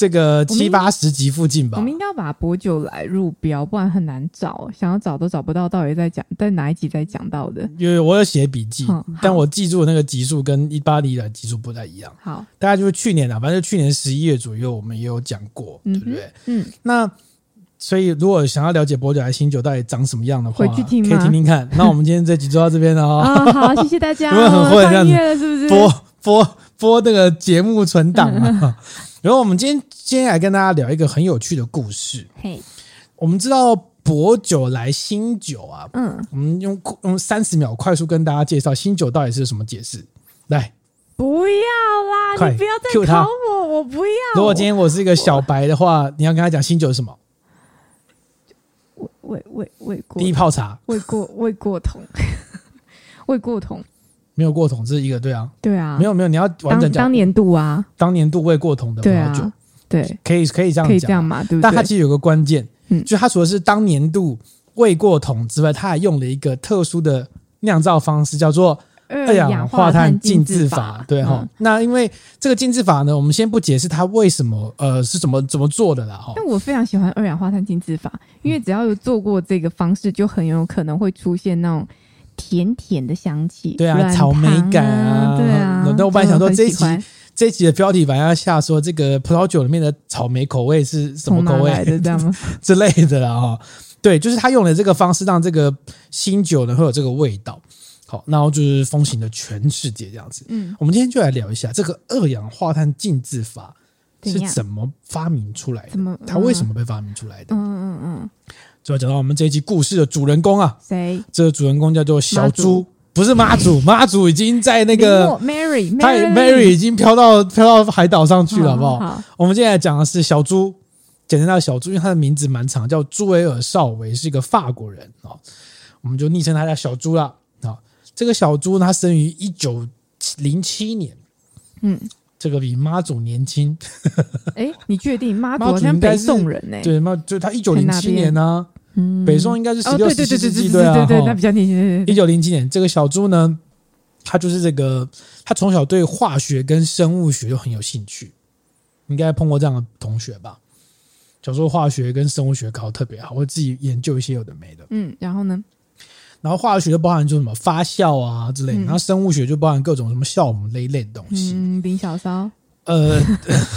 S2: 这个七八十集附近吧，
S1: 我们应该要把博酒来入标，不然很难找，想要找都找不到，到底在讲在哪一集在讲到的？
S2: 因为我有写笔记，嗯、但我记住的那个集数跟一八年的集数不太一样。
S1: 好，
S2: 大概就是去年啊，反正就去年十一月左右，我们也有讲过，嗯、对不对？嗯，那所以如果想要了解博酒还新酒到底长什么样的话，
S1: 回去听
S2: 可以听听看。(laughs) 那我们今天这集就到这边了哦。
S1: 啊，好，谢谢大家。(laughs)
S2: 因为很会这样
S1: 子，是不是？
S2: 播播播那个节目存档啊。(laughs) 然后我们今天今天来跟大家聊一个很有趣的故事。嘿，我们知道薄酒来新酒啊，嗯，我们用用三十秒快速跟大家介绍新酒到底是什么解释。来，
S1: 不要啦，你不要再考我，我不要。
S2: 如果今天我是一个小白的话，你要跟他讲新酒是什么？
S1: 未未未过
S2: 第一泡茶，
S1: 未过未过桶，(laughs) 未过桶。
S2: 没有过桶，这是一个对啊，
S1: 对啊，
S2: 没有没有，你要完整讲
S1: 当年度啊，
S2: 当年度未过桶的葡萄酒，
S1: 对，
S2: 可以可以这样讲，
S1: 可以这样嘛，对不对？
S2: 但它其实有个关键，嗯，就它除了是当年度未过桶之外，它还用了一个特殊的酿造方式，叫做
S1: 二氧化碳浸渍法，
S2: 对哈。那因为这个浸渍法呢，我们先不解释它为什么呃是怎么怎么做的啦哈。
S1: 但我非常喜欢二氧化碳浸渍法，因为只要有做过这个方式，就很有可能会出现那种甜甜的香气，
S2: 对啊，草莓感啊，
S1: 对啊。(laughs)
S2: 那我本来想说这一集这一集的标题反而要下说这个葡萄酒里面的草莓口味是什么口味
S1: 的这样吗？(laughs)
S2: 之类的啦哈。对，就是他用了这个方式，让这个新酒呢会有这个味道。好，然后就是风行的全世界这样子。嗯，我们今天就来聊一下这个二氧化碳浸渍法是怎么发明出来的？怎么？它为什么被发明出来的？嗯嗯嗯。就要讲到我们这一集故事的主人公啊，
S1: 谁？
S2: 这个主人公叫做小猪，不是妈祖，(laughs) 妈祖已经在那个
S1: Mary，
S2: 他 Mary 已经飘到飘到海岛上去了，好不好？好。我们现在讲的是小猪。简称他小猪，因为他的名字蛮长，叫朱维尔绍维，是一个法国人啊，我们就昵称他叫小猪啦啊。这个小猪他生于一九零七年，嗯，这个比妈祖年轻。
S1: 哎，你确定妈祖好像北宋人呢？
S2: 对，妈就他一九零七年呢，北宋应该是十六、十七世纪，对啊，
S1: 他比较年轻。
S2: 一九零七年，这个小猪呢，他就是这个，他从小对化学跟生物学就很有兴趣，应该碰过这样的同学吧？小时候化学跟生物学考得特别好，会自己研究一些有的没的。
S1: 嗯，然后呢？
S2: 然后化学就包含就什么发酵啊之类的，嗯、然后生物学就包含各种什么酵母类类的东西。
S1: 嗯，林小骚。
S2: 呃，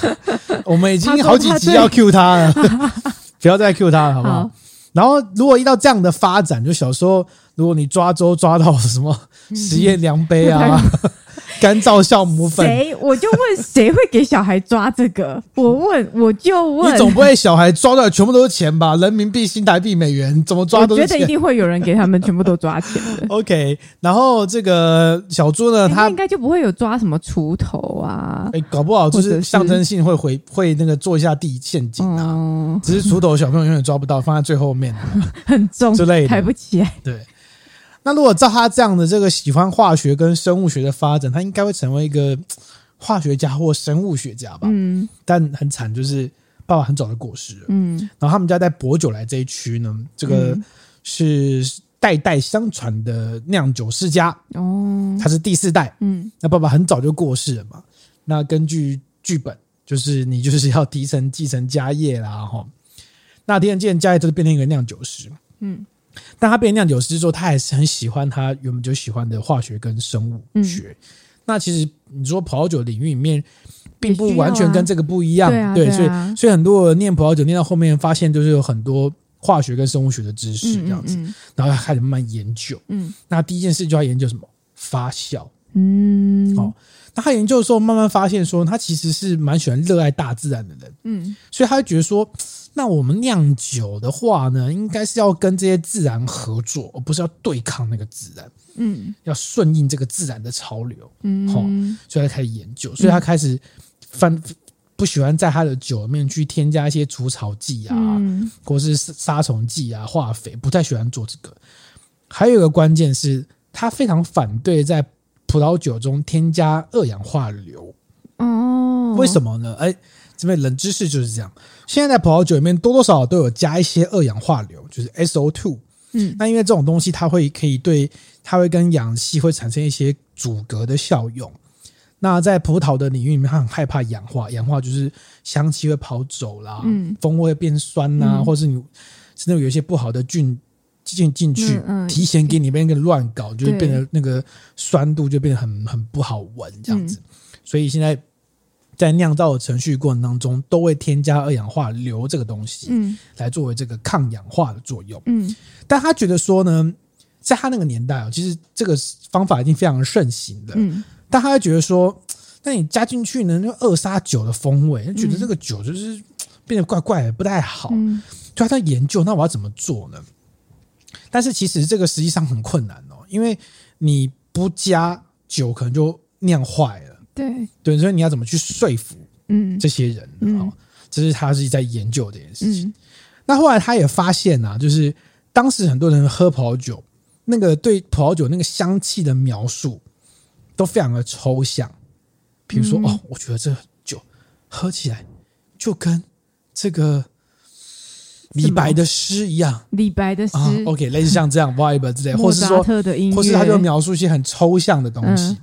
S2: (laughs) 我们已经好几集要 Q 他了，(laughs) 不要再 Q 他了，好不好？好，然后如果遇到这样的发展，就小时候如果你抓周抓到什么 (laughs) 实验量杯啊。(laughs) 干燥酵母粉，
S1: 谁？我就问谁会给小孩抓这个？我问，我就问，
S2: 你总不会小孩抓的全部都是钱吧？人民币、新台币、美元，怎么抓都是钱。
S1: 我觉得一定会有人给他们全部都抓钱的。(laughs)
S2: OK，然后这个小猪呢，他
S1: 应该就不会有抓什么锄头啊？
S2: 哎，搞不好就是象征性会回会那个做一下地陷阱啊。嗯、只是锄头小朋友永远抓不到，放在最后面，(laughs)
S1: 很重
S2: 之类的，
S1: 抬不起来。
S2: 对。那如果照他这样的这个喜欢化学跟生物学的发展，他应该会成为一个化学家或生物学家吧？嗯。但很惨，就是爸爸很早就过世了。嗯。然后他们家在薄酒来这一区呢，这个是代代相传的酿酒世家。哦。他是第四代。嗯。那爸爸很早就过世了嘛？那根据剧本，就是你就是要提承继承家业啦，哈。那继承继承家业就是变成一个酿酒师。嗯。但他变成酿酒师之后，他还是很喜欢他原本就喜欢的化学跟生物学。嗯、那其实你说葡萄酒领域里面，并不完全跟这个不一样，啊、对，对啊、所以所以很多人念葡萄酒念到后面，发现就是有很多化学跟生物学的知识这样子，嗯嗯嗯、然后他开始慢慢研究。嗯，那第一件事就要研究什么？发酵。嗯，哦，那他研究的时候，慢慢发现说，他其实是蛮喜欢热爱大自然的人。嗯，所以他就觉得说。那我们酿酒的话呢，应该是要跟这些自然合作，而不是要对抗那个自然。嗯，要顺应这个自然的潮流。嗯，好，所以他开始研究，所以他开始翻，不喜欢在他的酒里面去添加一些除草剂啊，嗯、或是杀虫剂啊、化肥，不太喜欢做这个。还有一个关键是，他非常反对在葡萄酒中添加二氧化硫。哦，为什么呢？哎。这边冷知识就是这样。现在在葡萄酒里面多多少少都有加一些二氧化硫，就是 SO2。嗯，那因为这种东西它会可以对它会跟氧气会产生一些阻隔的效用。那在葡萄的领域里面，它很害怕氧化，氧化就是香气会跑走啦，嗯，风味会变酸呐、啊，嗯、或是你甚至有一些不好的菌进进去，提前给你变个乱搞，就是变得那个酸度就变得很很不好闻这样子。嗯、所以现在。在酿造的程序过程当中，都会添加二氧化硫这个东西，嗯，来作为这个抗氧化的作用，嗯。但他觉得说呢，在他那个年代啊，其实这个方法已经非常盛行的，嗯。但他会觉得说，那你加进去呢，就扼杀酒的风味，觉得这个酒就是变得怪怪的，不太好。嗯。就他在研究，那我要怎么做呢？但是其实这个实际上很困难哦，因为你不加酒，可能就酿坏了。
S1: 对。
S2: 对，所以你要怎么去说服嗯。这些人啊？这是他自己在研究这件事情。嗯、那后来他也发现啊，就是当时很多人喝葡萄酒，那个对葡萄酒那个香气的描述都非常的抽象。比如说、嗯、哦，我觉得这酒喝起来就跟这个李白的诗一样，
S1: 李白的诗、
S2: 啊、，OK，类似像这样 vibe 之类，或是说，
S1: 或
S2: 是他就描述一些很抽象的东西。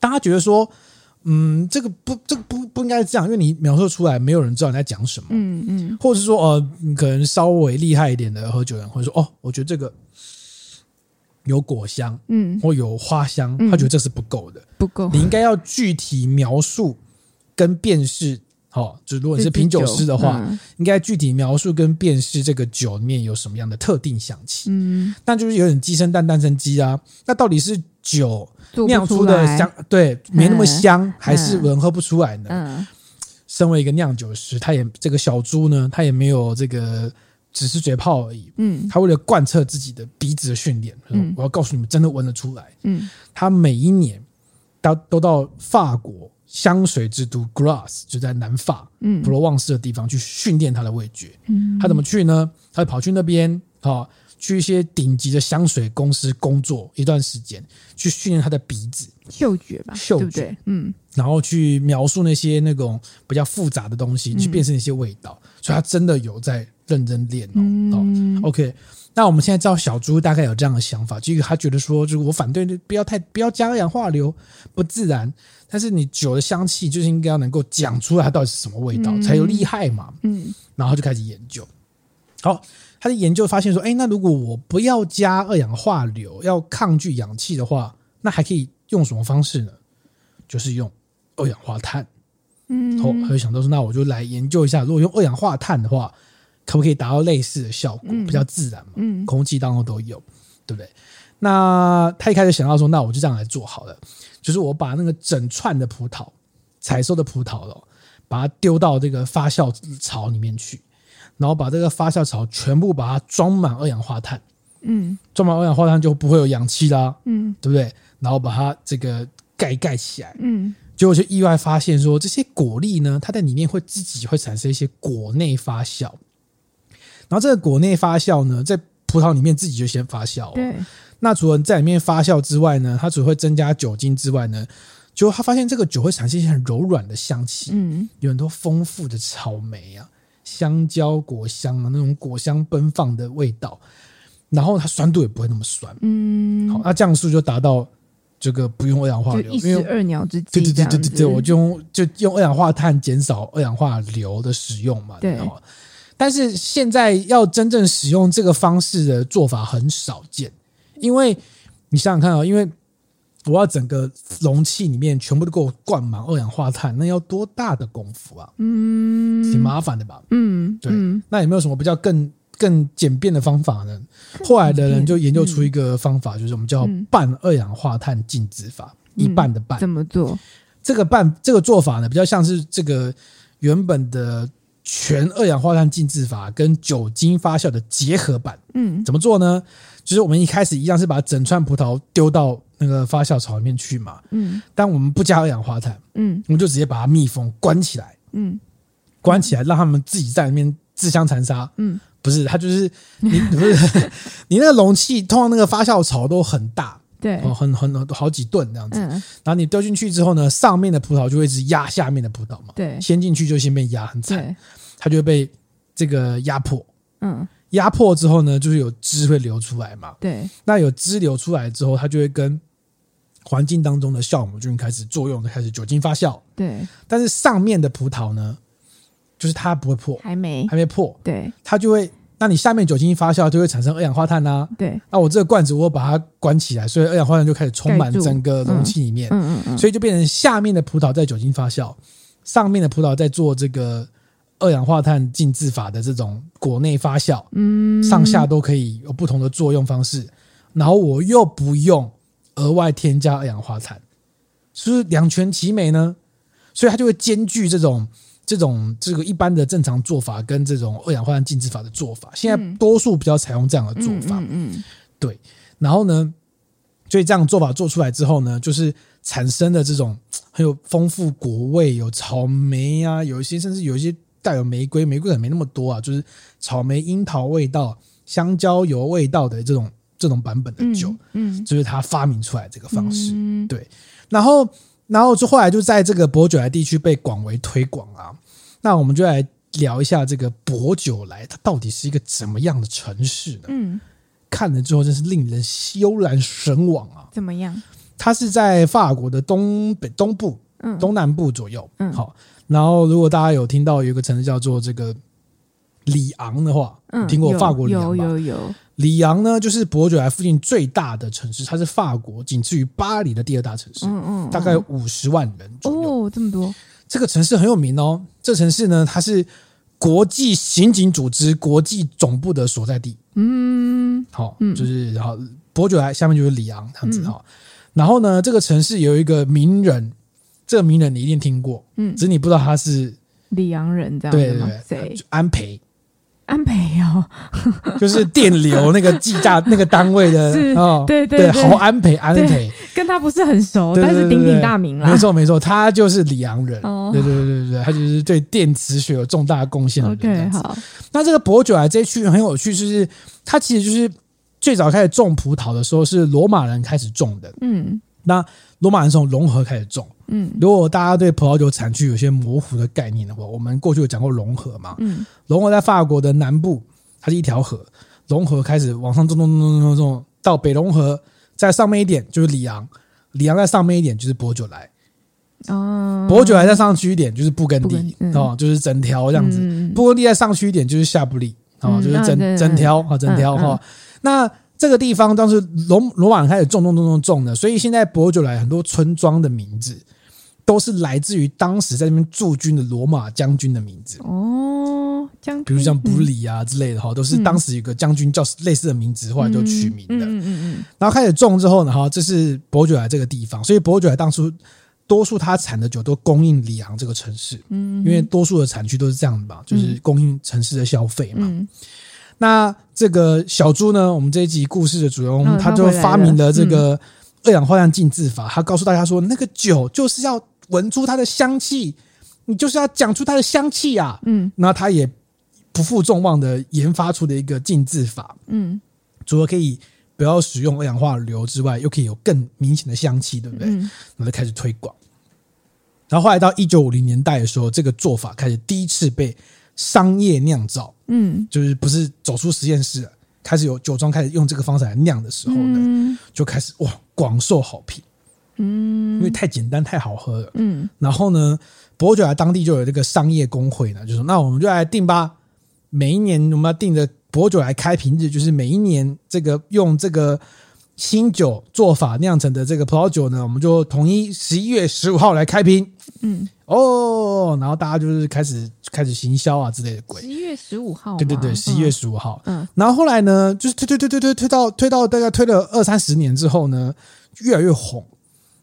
S2: 大、嗯、家觉得说，嗯，这个不，这个不不应该是这样，因为你描述出来，没有人知道你在讲什么。嗯嗯，或者是说，呃，可能稍微厉害一点的喝酒人，或者说，哦，我觉得这个有果香，嗯，或有花香，他觉得这是不够的，
S1: 不够，
S2: 你应该要具体描述跟辨识。哦，就如果你是品酒师的话，嗯、应该具体描述跟辨识这个酒里面有什么样的特定香气。嗯，但就是有点鸡生蛋，蛋生鸡啊。那到底是酒酿出的香，对，没那么香，嗯、还是人喝不出来呢？嗯，身为一个酿酒师，他也这个小猪呢，他也没有这个只是嘴炮而已。嗯，他为了贯彻自己的鼻子的训练，嗯，我要告诉你们，真的闻得出来。嗯，他每一年到都到法国。香水之都 Grasse 就在南法，嗯，普罗旺斯的地方去训练他的味觉。嗯，他怎么去呢？他跑去那边，啊，去一些顶级的香水公司工作一段时间，去训练他的鼻子、
S1: 嗅觉吧，
S2: 嗅觉，对对嗯，然后去描述那些那种比较复杂的东西，去辨识那些味道。嗯、所以他真的有在认真练哦。嗯、OK，那我们现在知道小猪大概有这样的想法，就是他觉得说，就是我反对不要太不要加二氧化硫，不自然。但是你酒的香气就是应该要能够讲出来它到底是什么味道，嗯、才有厉害嘛。嗯，然后就开始研究。好，他的研究发现说，哎，那如果我不要加二氧化硫，要抗拒氧气的话，那还可以用什么方式呢？就是用二氧化碳。嗯，后，他就想到说，那我就来研究一下，如果用二氧化碳的话，可不可以达到类似的效果，嗯、比较自然嘛？嗯，空气当中都有，对不对？那他一开始想到说，那我就这样来做好了。就是我把那个整串的葡萄，采收的葡萄了，把它丢到这个发酵槽里面去，然后把这个发酵槽全部把它装满二氧化碳，嗯，装满二氧化碳就不会有氧气啦，嗯，对不对？然后把它这个盖盖起来，嗯，结果就意外发现说，这些果粒呢，它在里面会自己会产生一些果内发酵，然后这个果内发酵呢，在葡萄里面自己就先发酵，对。那除了在里面发酵之外呢，它只会增加酒精之外呢，就他发现这个酒会产生一些很柔软的香气，嗯，有很多丰富的草莓啊、香蕉果香啊那种果香奔放的味道，然后它酸度也不会那么酸，嗯，好，那这样是不是就达到这个不用二氧化硫，
S1: 一石二鸟之计，
S2: 对对对对对对，我就用就用二氧化碳减少二氧化硫的使用嘛，对。但是现在要真正使用这个方式的做法很少见。因为你想想看啊、哦，因为我要整个容器里面全部都给我灌满二氧化碳，那要多大的功夫啊？嗯，挺麻烦的吧？嗯，对。嗯、那有没有什么比较更更简便的方法呢？后来的人就研究出一个方法，就是我们叫半二氧化碳浸渍法，嗯、一半的半。怎么做？这个半这个做法呢，比较像是这个原本的全二氧化碳浸渍法跟酒精发酵的结合版。嗯，怎么做呢？就是我们一开始一样是把整串葡萄丢到那个发酵槽里面去嘛，嗯，但我们不加二氧化碳，嗯，我们就直接把它密封关起来，嗯，关起来让他们自己在里面自相残杀，嗯，不是，它就是 (laughs) 你不是 (laughs) 你那个容器，通常那个发酵槽都很大，对，哦，很很好几吨这样子，嗯，然后你丢进去之后呢，上面的葡萄就会一直压下面的葡萄嘛，对，先进去就先被压很惨，它就会被这个压迫，嗯。压迫之后呢，就是有汁会流出来嘛。对，那有汁流出来之后，它就会跟环境当中的酵母菌开始作用，开始酒精发酵。对，但是上面的葡萄呢，就是它不会破，还没还没破。对，它就会，那你下面酒精发酵就会产生二氧化碳呐。对，那我这个罐子我把它关起来，所以二氧化碳就开始充满整个容器里面。嗯嗯嗯，所以就变成下面的葡萄在酒精发酵，上面的葡萄在做这个。二氧化碳浸渍法的这种国内发酵，嗯，上下都可以有不同的作用方式，然后我又不用额外添加二氧化碳，是不是两全其美呢？所以它就会兼具这种这种这个一般的正常做法跟这种二氧化碳浸渍法的做法。现在多数比较采用这样的做法，嗯，嗯，嗯，对。然后呢，所以这样做法做出来之后呢，就是产生的这种很有丰富果味，有草莓啊，有一些甚至有一些。带有玫瑰，玫瑰可能没那么多啊，就是草莓、樱桃味道、香蕉油味道的这种这种版本的酒，嗯，嗯，就是他发明出来这个方式，嗯、对。然后，然后就后来就在这个薄酒来地区被广为推广啊。那我们就来聊一下这个薄酒来，它到底是一个怎么样的城市呢？
S1: 嗯，
S2: 看了之后真是令人悠然神往啊！
S1: 怎么样？
S2: 它是在法国的东北、东部、
S1: 嗯、
S2: 东南部左右。
S1: 嗯，
S2: 好。然后，如果大家有听到有一个城市叫做这个里昂的话，
S1: 嗯，
S2: 听过法国里昂吧？
S1: 有有有。
S2: 里昂呢，就是伯爵莱附近最大的城市，它是法国仅次于巴黎的第二大城市。
S1: 嗯嗯，
S2: 大概有五十万人左右。
S1: 哦，这么多。
S2: 这个城市很有名哦。这城市呢，它是国际刑警组织国际总部的所在地。
S1: 嗯，
S2: 好，就是然后伯爵莱下面就是里昂这样子哈。然后呢，这个城市有一个名人。这个名人你一定听过，嗯，只是你不知道他是
S1: 里昂人，这样
S2: 对对对，
S1: 谁？
S2: 安培，
S1: 安培哦，(laughs)
S2: 就是电流那个计价 (laughs) 那个单位的，
S1: 哦，对
S2: 对，侯安培，安培，
S1: 跟他不是很熟，但是鼎鼎大名啦。
S2: 没错没错，他就是里昂人，对对对对对，他就是对电磁学有重大贡献的人。OK，好，那这个薄酒莱这一区很有趣，就是他其实就是最早开始种葡萄的时候是罗马人开始种的，嗯，那罗马人从融合开始种。嗯，如果大家对葡萄酒产区有些模糊的概念的话，我们过去有讲过融合嘛。嗯，融合在法国的南部，它是一条河。融合开始往上种种种种种种，到北融合，在上面一点就是里昂，里昂在上面一点就是博酒莱。哦，薄酒莱再上去一点就是布根地哦，就是整条这样子。布根地再上去一点就是夏布利哦，就是整整条啊，整条哈。那这个地方当时罗罗马人开始种种种种种的，所以现在博酒来很多村庄的名字。都是来自于当时在那边驻军的罗马将军的名字
S1: 哦，将军，
S2: 比如像布里啊之类的哈，都是当时一个将军叫类似的名字，后来就取名的。嗯嗯嗯。然后开始种之后呢，哈，这是博酒来这个地方，所以博酒来当初多数他产的酒都供应里昂这个城市，嗯，因为多数的产区都是这样的嘛，就是供应城市的消费嘛。那这个小猪呢，我们这一集故事的主人公，他就发明了这个二氧化碳浸渍法，他告诉大家说，那个酒就是要。闻出它的香气，你就是要讲出它的香气啊！嗯，那他也不负众望的研发出的一个浸渍法，嗯，除了可以不要使用二氧化硫之外，又可以有更明显的香气，对不对？嗯，然后就开始推广。然后后来到一九五零年代的时候，这个做法开始第一次被商业酿造，嗯，就是不是走出实验室，开始有酒庄开始用这个方式来酿的时候呢，就开始哇广受好评。嗯，因为太简单太好喝了。嗯，然后呢，博酒莱当地就有这个商业工会呢，就说那我们就来定吧。每一年我们要定的博酒来开瓶日，就是每一年这个用这个新酒做法酿成的这个葡萄酒呢，我们就统一十一月十五号来开瓶。嗯，哦，然后大家就是开始开始行销啊之类的鬼。
S1: 十一月十五号，
S2: 对对对，十一月十五号。嗯，然后后来呢，就是推推推推推推到推到大概推了二三十年之后呢，越来越红。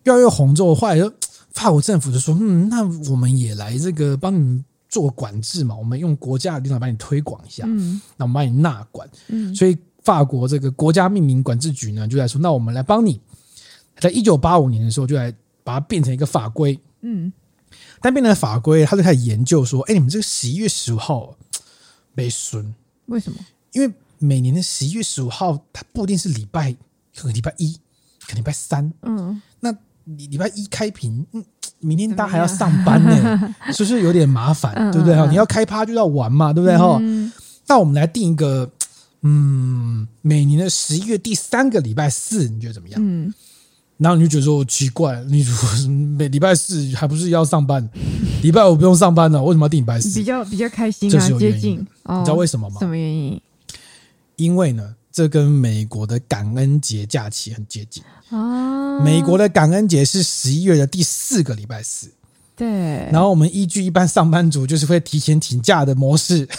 S2: 越来越红之后，后来就法国政府就说：“嗯，那我们也来这个帮你做管制嘛，我们用国家的力量帮你推广一下，嗯，那我们帮你纳管，嗯，所以法国这个国家命名管制局呢，就在说，那我们来帮你，在一九八五年的时候，就来把它变成一个法规，嗯，但变成法规，他就开始研究说，哎，你们这个十一月十五号 (tsk) 没损，
S1: 为什么？
S2: 因为每年的十一月十五号，它不一定是礼拜，可能礼拜一，可能礼拜三，嗯，那。你礼拜一开屏，嗯，明天大家还要上班呢，(laughs) 是不是有点麻烦？对不对？哈，你要开趴就要玩嘛，对不对？哈，那我们来定一个，嗯，每年的十一月第三个礼拜四，你觉得怎么样？嗯，然后你就觉得说奇怪，你 (laughs) 每礼拜四还不是要上班，(laughs) 礼拜五不用上班了，为什么要定礼拜四？
S1: 比较比较开心啊，接近。
S2: 你知道为什么吗？
S1: 什么原因？
S2: 因为呢，这跟美国的感恩节假期很接近。哦，美国的感恩节是十一月的第四个礼拜四，
S1: 对。
S2: 然后我们依据一般上班族就是会提前请假的模式，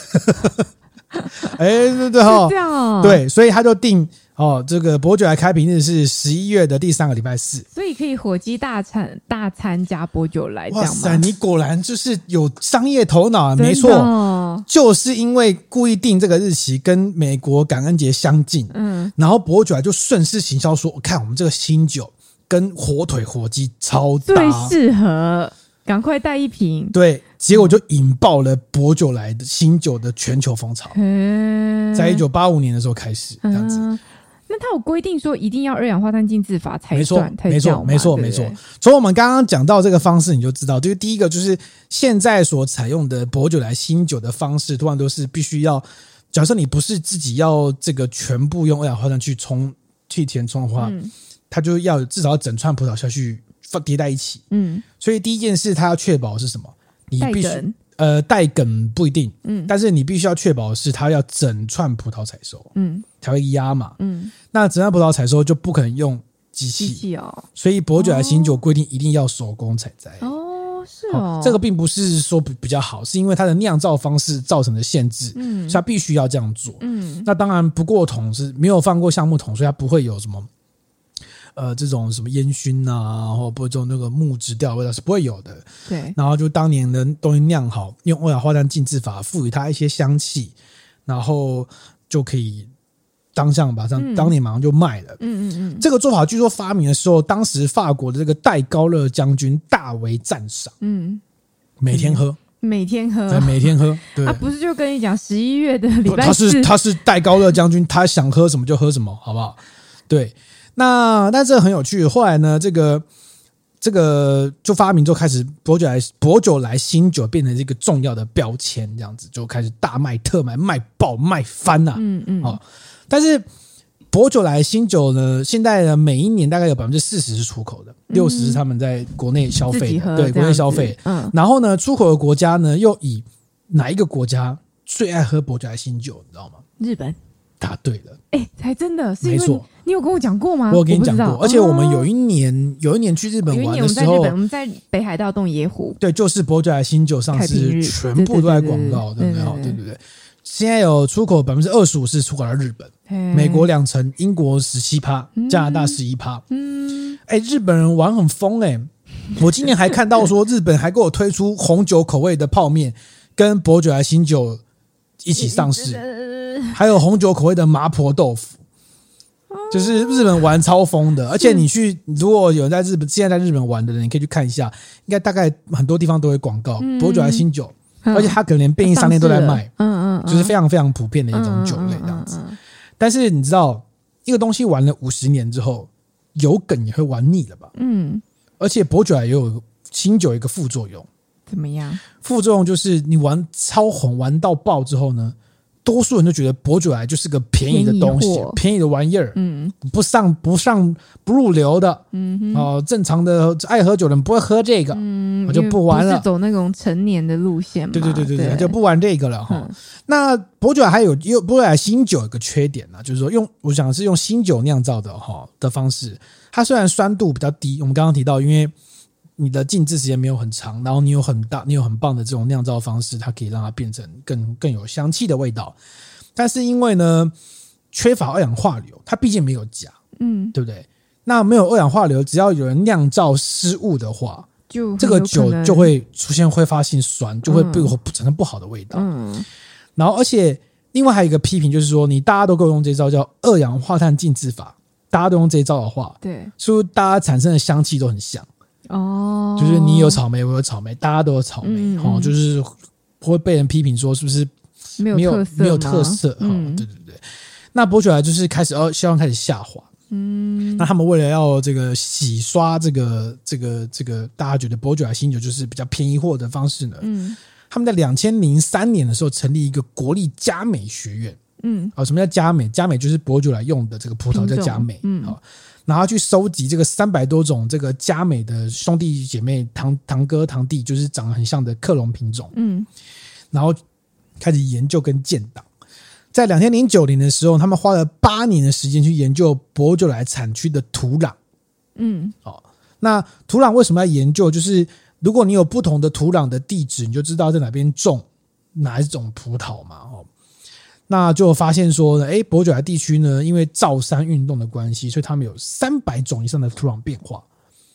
S2: (laughs) 哎，对对哈，
S1: 这样哦，
S2: 对，所以他就定。哦，这个伯爵来开瓶日是十一月的第三个礼拜四，
S1: 所以可以火鸡大餐大餐加薄酒莱这样吗？哇塞，
S2: 你果然就是有商业头脑啊！没错，就是因为故意定这个日期跟美国感恩节相近，嗯，然后薄酒莱就顺势行销说：“我看我们这个新酒跟火腿火鸡超搭，
S1: 最适合，赶快带一瓶。”
S2: 对，结果就引爆了薄酒莱的新酒的全球风潮，嗯在一九八五年的时候开始这样子。
S1: 那他有规定说一定要二氧化碳浸渍法才算，
S2: 没错，没错，没错。从我们刚刚讲到这个方式，你就知道，就是第一个就是现在所采用的薄酒莱新酒的方式，通常都是必须要，假设你不是自己要这个全部用二氧化碳去冲去填充的话，嗯、它就要至少要整串葡萄下去放叠在一起。嗯，所以第一件事，它要确保是什么？你必须。呃，带梗不一定，嗯，但是你必须要确保是它要整串葡萄采收，嗯，才会压嘛，嗯，那整串葡萄采收就不可能用机器，机器哦，所以薄酒莱新酒规定一定要手工采摘，
S1: 哦，是哦，
S2: 这个并不是说比比较好，是因为它的酿造方式造成的限制，嗯，所以它必须要这样做，嗯，那当然不过桶是没有放过橡木桶，所以它不会有什么。呃，这种什么烟熏啊，或者这种那个木质调味道是不会有的。
S1: 对。然
S2: 后就当年的东西酿好，用二氧化碳浸渍法赋予它一些香气，然后就可以当下马上、嗯、当年马上就卖了。嗯嗯嗯。这个做法据说发明的时候，当时法国的这个戴高乐将军大为赞赏。嗯。每天喝。
S1: 每天喝。
S2: 每天喝。(laughs) 对。
S1: 啊，不是就跟你讲十一月的礼拜
S2: 四。他是他是戴高乐将军，他想喝什么就喝什么，好不好？对。那但是很有趣，后来呢，这个这个就发明之后，开始薄酒来薄酒来新酒变成一个重要的标签，这样子就开始大卖特卖，卖爆卖翻了。嗯嗯。哦，但是薄酒来新酒呢，现在呢，每一年大概有百分之四十是出口的，六十是他们在国内消费的，对，国内消费。嗯。然后呢，出口的国家呢，又以哪一个国家最爱喝薄酒来新酒，你知道吗？
S1: 日本。
S2: 答对了，
S1: 哎、欸，才真的是因为没错。你有跟我讲过吗？
S2: 我有跟你讲过，而且我们有一年、哦、有一年去日本玩的时候，
S1: 我们在北海道洞爷湖，
S2: 对，就是薄酒莱新酒上市，全部都在广告，对不对？对对对。现在有出口百分之二十五是出口到日本，美国两成，英国十七趴，加拿大十一趴。嗯，哎、欸，日本人玩很疯哎、欸！我今年还看到说，日本还给我推出红酒口味的泡面，跟薄酒莱新酒一起上市。还有红酒口味的麻婆豆腐，就是日本玩超疯的。而且你去，如果有人在日本现在在日本玩的人，你可以去看一下，应该大概很多地方都会广告薄酒莱新酒，而且它可能连便利商店都在卖，嗯嗯，就是非常非常普遍的一种酒类这样子。但是你知道，一个东西玩了五十年之后，有梗也会玩腻了吧？嗯，而且薄酒莱也有新酒一个副作用，
S1: 怎么样？
S2: 副作用就是你玩超红玩到爆之后呢？多数人都觉得薄酒莱就是个便宜的东西，便宜，便宜的玩意儿，嗯，不上不上不入流的，嗯哼，哦，正常的爱喝酒的人不会喝这个，嗯，我就不玩了，
S1: 是走那种成年的路线嘛，
S2: 对对对对对，就不玩这个了哈。嗯、那薄酒莱还有有薄酒莱新酒有个缺点呢，就是说用我想是用新酒酿造的哈的方式，它虽然酸度比较低，我们刚刚提到，因为。你的静置时间没有很长，然后你有很大，你有很棒的这种酿造方式，它可以让它变成更更有香气的味道。但是因为呢，缺乏二氧化硫，它毕竟没有钾，嗯，对不对？那没有二氧化硫，只要有人酿造失误的话，就这个酒就会出现挥发性酸，就会被产生不好的味道。嗯，然后而且另外还有一个批评就是说，你大家都够用这招叫二氧化碳浸渍法，大家都用这招的话，对，所以大家产生的香气都很像。哦，就是你有草莓，我有草莓，大家都有草莓，哦，就是会被人批评说是不是没有没有没有特色？哈、嗯哦，对对对。那博酒来就是开始哦，销量开始下滑。嗯，那他们为了要这个洗刷这个这个这个大家觉得博酒来新酒就是比较便宜货的方式呢，嗯，他们在两千零三年的时候成立一个国立佳美学院。嗯，啊、哦，什么叫佳美？佳美就是博酒来用的这个葡萄叫佳美。嗯，好、哦。然后去收集这个三百多种这个佳美的兄弟姐妹堂堂哥堂弟，就是长得很像的克隆品种。嗯，然后开始研究跟建档。在两千零九年的时候，他们花了八年的时间去研究薄酒莱产区的土壤。嗯，哦，那土壤为什么要研究？就是如果你有不同的土壤的地址，你就知道在哪边种哪一种葡萄嘛。哦。那就发现说呢，哎，博久莱地区呢，因为造山运动的关系，所以他们有三百种以上的土壤变化。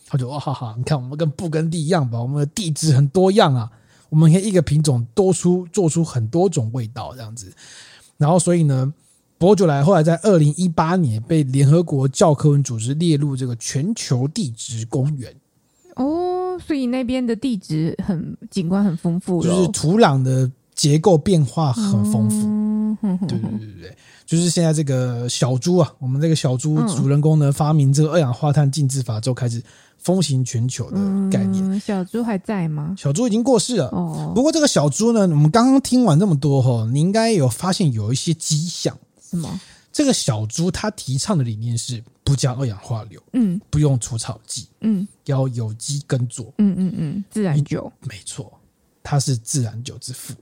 S2: 他就哇哈哈，你看我们跟布根地一样吧，我们的地质很多样啊，我们可以一个品种多出做出很多种味道这样子。然后所以呢，博久莱后来在二零一八年被联合国教科文组织列入这个全球地质公园。哦，所以那边的地质很景观很丰富，就是土壤的。结构变化很丰富。嗯，对对对对对，就是现在这个小猪啊，我们这个小猪主人公呢，发明这个二氧化碳禁制法之后，开始风行全球的概念。
S1: 嗯、小猪还在吗？
S2: 小猪已经过世了。哦，不过这个小猪呢，我们刚刚听完这么多哈，你应该有发现有一些迹象。
S1: 什么？
S2: 这个小猪它提倡的理念是不加二氧化硫，嗯，不用除草剂，嗯，要有机耕作，
S1: 嗯嗯嗯，自然酒，
S2: 没错，它是自然酒之父。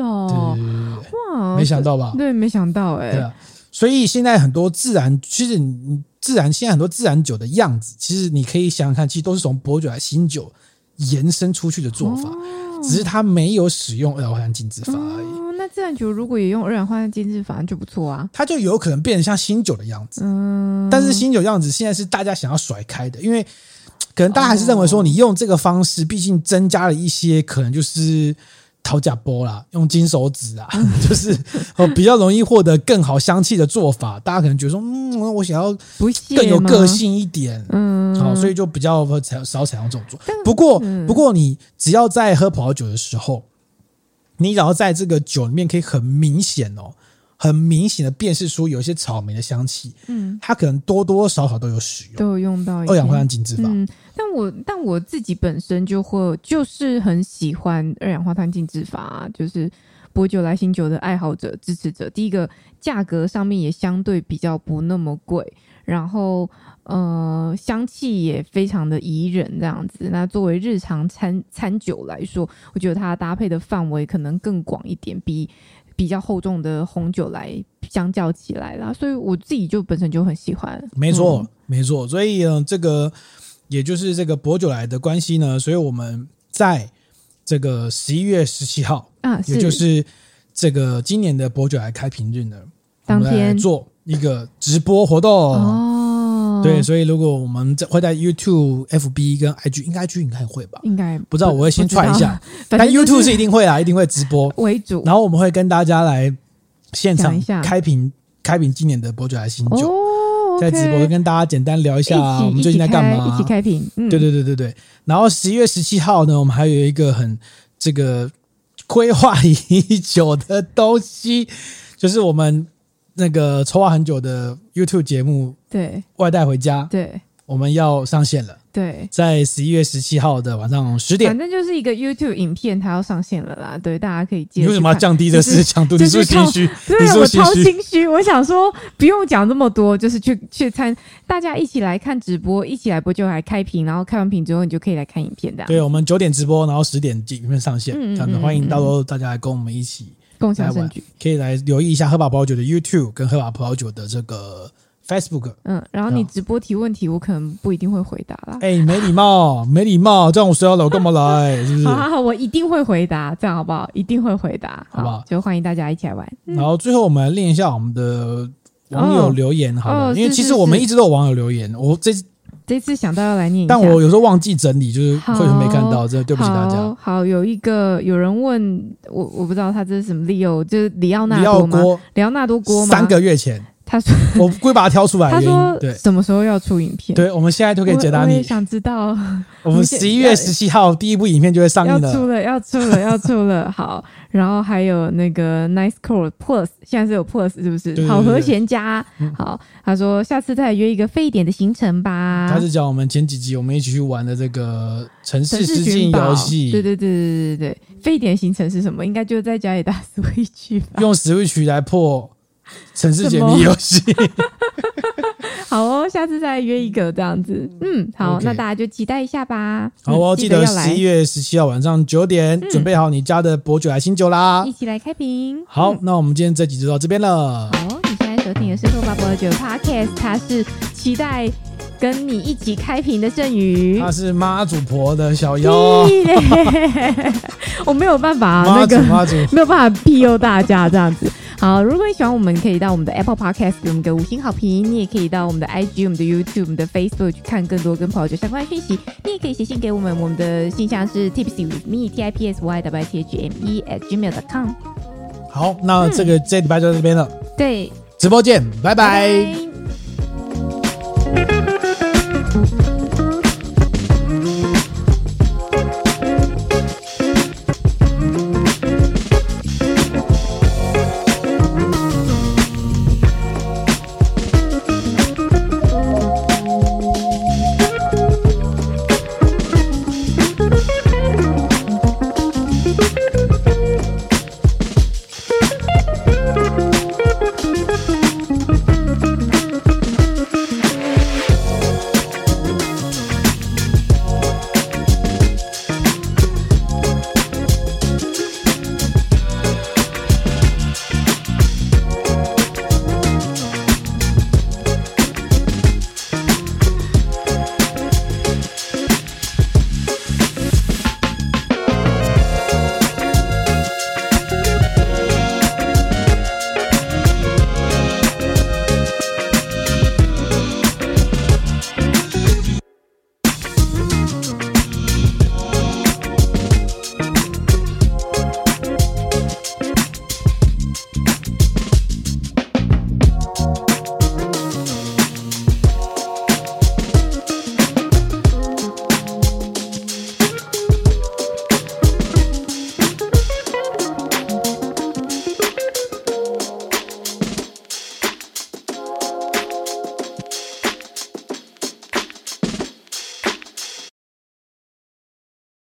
S1: 哦，是哦，
S2: 哇，没想到吧？
S1: 对，没想到哎。
S2: 对啊，所以现在很多自然，其实你自然现在很多自然酒的样子，其实你可以想想看，其实都是从薄酒来新酒延伸出去的做法，哦、只是它没有使用二氧化碳浸渍法而已。哦
S1: 那自然酒如果也用二氧化碳浸渍法就不错啊，
S2: 它就有可能变成像新酒的样子。嗯，但是新酒样子现在是大家想要甩开的，因为可能大家还是认为说你用这个方式，毕竟增加了一些可能就是讨价波啦，用金手指啊，(laughs) 就是比较容易获得更好香气的做法。大家可能觉得说，嗯，我想要更有个性一点，嗯，好，所以就比较采少采用这种做。不过，不过你只要在喝葡萄酒的时候。你只要在这个酒里面可以很明显哦，很明显的辨识出有一些草莓的香气，嗯，它可能多多少少都有使用，
S1: 都有用到
S2: 二氧化碳浸制法。
S1: 嗯，但我但我自己本身就会就是很喜欢二氧化碳浸制法啊，就是薄酒来新酒的爱好者支持者。第一个价格上面也相对比较不那么贵，然后。呃，香气也非常的宜人，这样子。那作为日常餐餐酒来说，我觉得它搭配的范围可能更广一点，比比较厚重的红酒来相较起来啦。所以我自己就本身就很喜欢。
S2: 没错，嗯、没错。所以呢，这个也就是这个薄酒来的关系呢。所以我们在这个十一月十七号啊，也就是这个今年的薄酒来开瓶日呢，当天做一个直播活动。哦对，所以如果我们在会在 YouTube、FB 跟 IG，应该 IG 应该会吧？
S1: 应该
S2: 不知道，我会先踹一下。(laughs) 但 YouTube 是一定会啦，一定会直播
S1: 为主。
S2: 然后我们会跟大家来现场开瓶，开瓶今年的伯爵来新酒，在直播跟大家简单聊一下我们最近在干嘛，
S1: 一起开瓶。
S2: 对对对对对。然后十一月十七号呢，我们还有一个很这个规划已久的东西，就是我们。那个筹划很久的 YouTube 节目，对，外带回家，对，我们要上线了，对，在十一月十七号的晚上十点，
S1: 反正就是一个 YouTube 影片，它要上线了啦，对，大家可以接。
S2: 你为什么要降低的是强度？你是心虚？
S1: 对，我超心虚。我想说，不用讲这么多，就是去去参，大家一起来看直播，一起来播就来开屏，然后开完屏之后，你就可以来看影片的。
S2: 对，我们九点直播，然后十点影片上线，这样子欢迎到时候大家来跟我们一起。
S1: 共享证据，
S2: 可以来留意一下喝把葡萄酒的 YouTube 跟喝把葡萄酒的这个 Facebook。
S1: 嗯，然后你直播提问题，我可能不一定会回答啦。
S2: 哎、欸，没礼貌，(laughs) 没礼貌，这样我谁要来？我干嘛来？(laughs) 是不是？
S1: 好好好，我一定会回答，这样好不好？一定会回答，好不好？就欢迎大家一起来玩。
S2: 嗯、然后最后我们来练一下我们的网友留言，好了，哦、因为其实我们一直都有网友留言，我这。
S1: 这次想到要来念，
S2: 但我有时候忘记整理，就是会没看到，真的对不起大家。
S1: 好，好，有一个有人问我，我不知道他这是什么 Leo，，就是里奥纳多吗？里奥纳多锅吗？
S2: 三个月前。他说：“我不会把它挑出来。”
S1: 他说：“对，什么时候要出影片？”
S2: 对，我们现在就可以解答你。
S1: 也想知道。(laughs)
S2: 我们十一月十七号第一部影片就会上映了。
S1: 要出了，要出了，要出了。(laughs) 好，然后还有那个 Nice Chord Plus，现在是有 Plus 是不是？好和弦加。好，他说下次再约一个废一点的行程吧。
S2: 他是讲我们前几集我们一起去玩的这个城市实境游戏。
S1: 对对对对对对对，废一点行程是什么？应该就在家里打 (laughs) Switch 吧。
S2: 用 Switch 来破。(laughs) 城市解密游戏，(laughs)
S1: 好哦，下次再约一个这样子，嗯，好，Okay. 那大家就期待一下吧。
S2: 好哦，记得十一月十七号晚上九点，嗯、准备好你家的薄酒来新酒啦，
S1: 一起来开瓶。
S2: 好，嗯、那我们今天这集就到这边了。
S1: 好，你现在收听的是喝吧葡萄酒 Podcast，他是期待跟你一起开瓶的郑宇，
S2: 他是妈祖婆的小妖，(laughs)
S1: 我没有办法，那个没有办法庇佑大家这样子。好，如果你喜欢我们，可以到我们的 Apple Podcast 给我们个五星好评。你也可以到我们的 IG、我们的 YouTube、我们的 Facebook 去看更多跟葡萄酒相关的讯息。你也可以写信给我们，我们的信箱是 tipsy with me t i p s y w t h m e at gmail dot com。
S2: 好，那这个、这礼拜就到这边了。
S1: 对，
S2: 直播见，拜拜。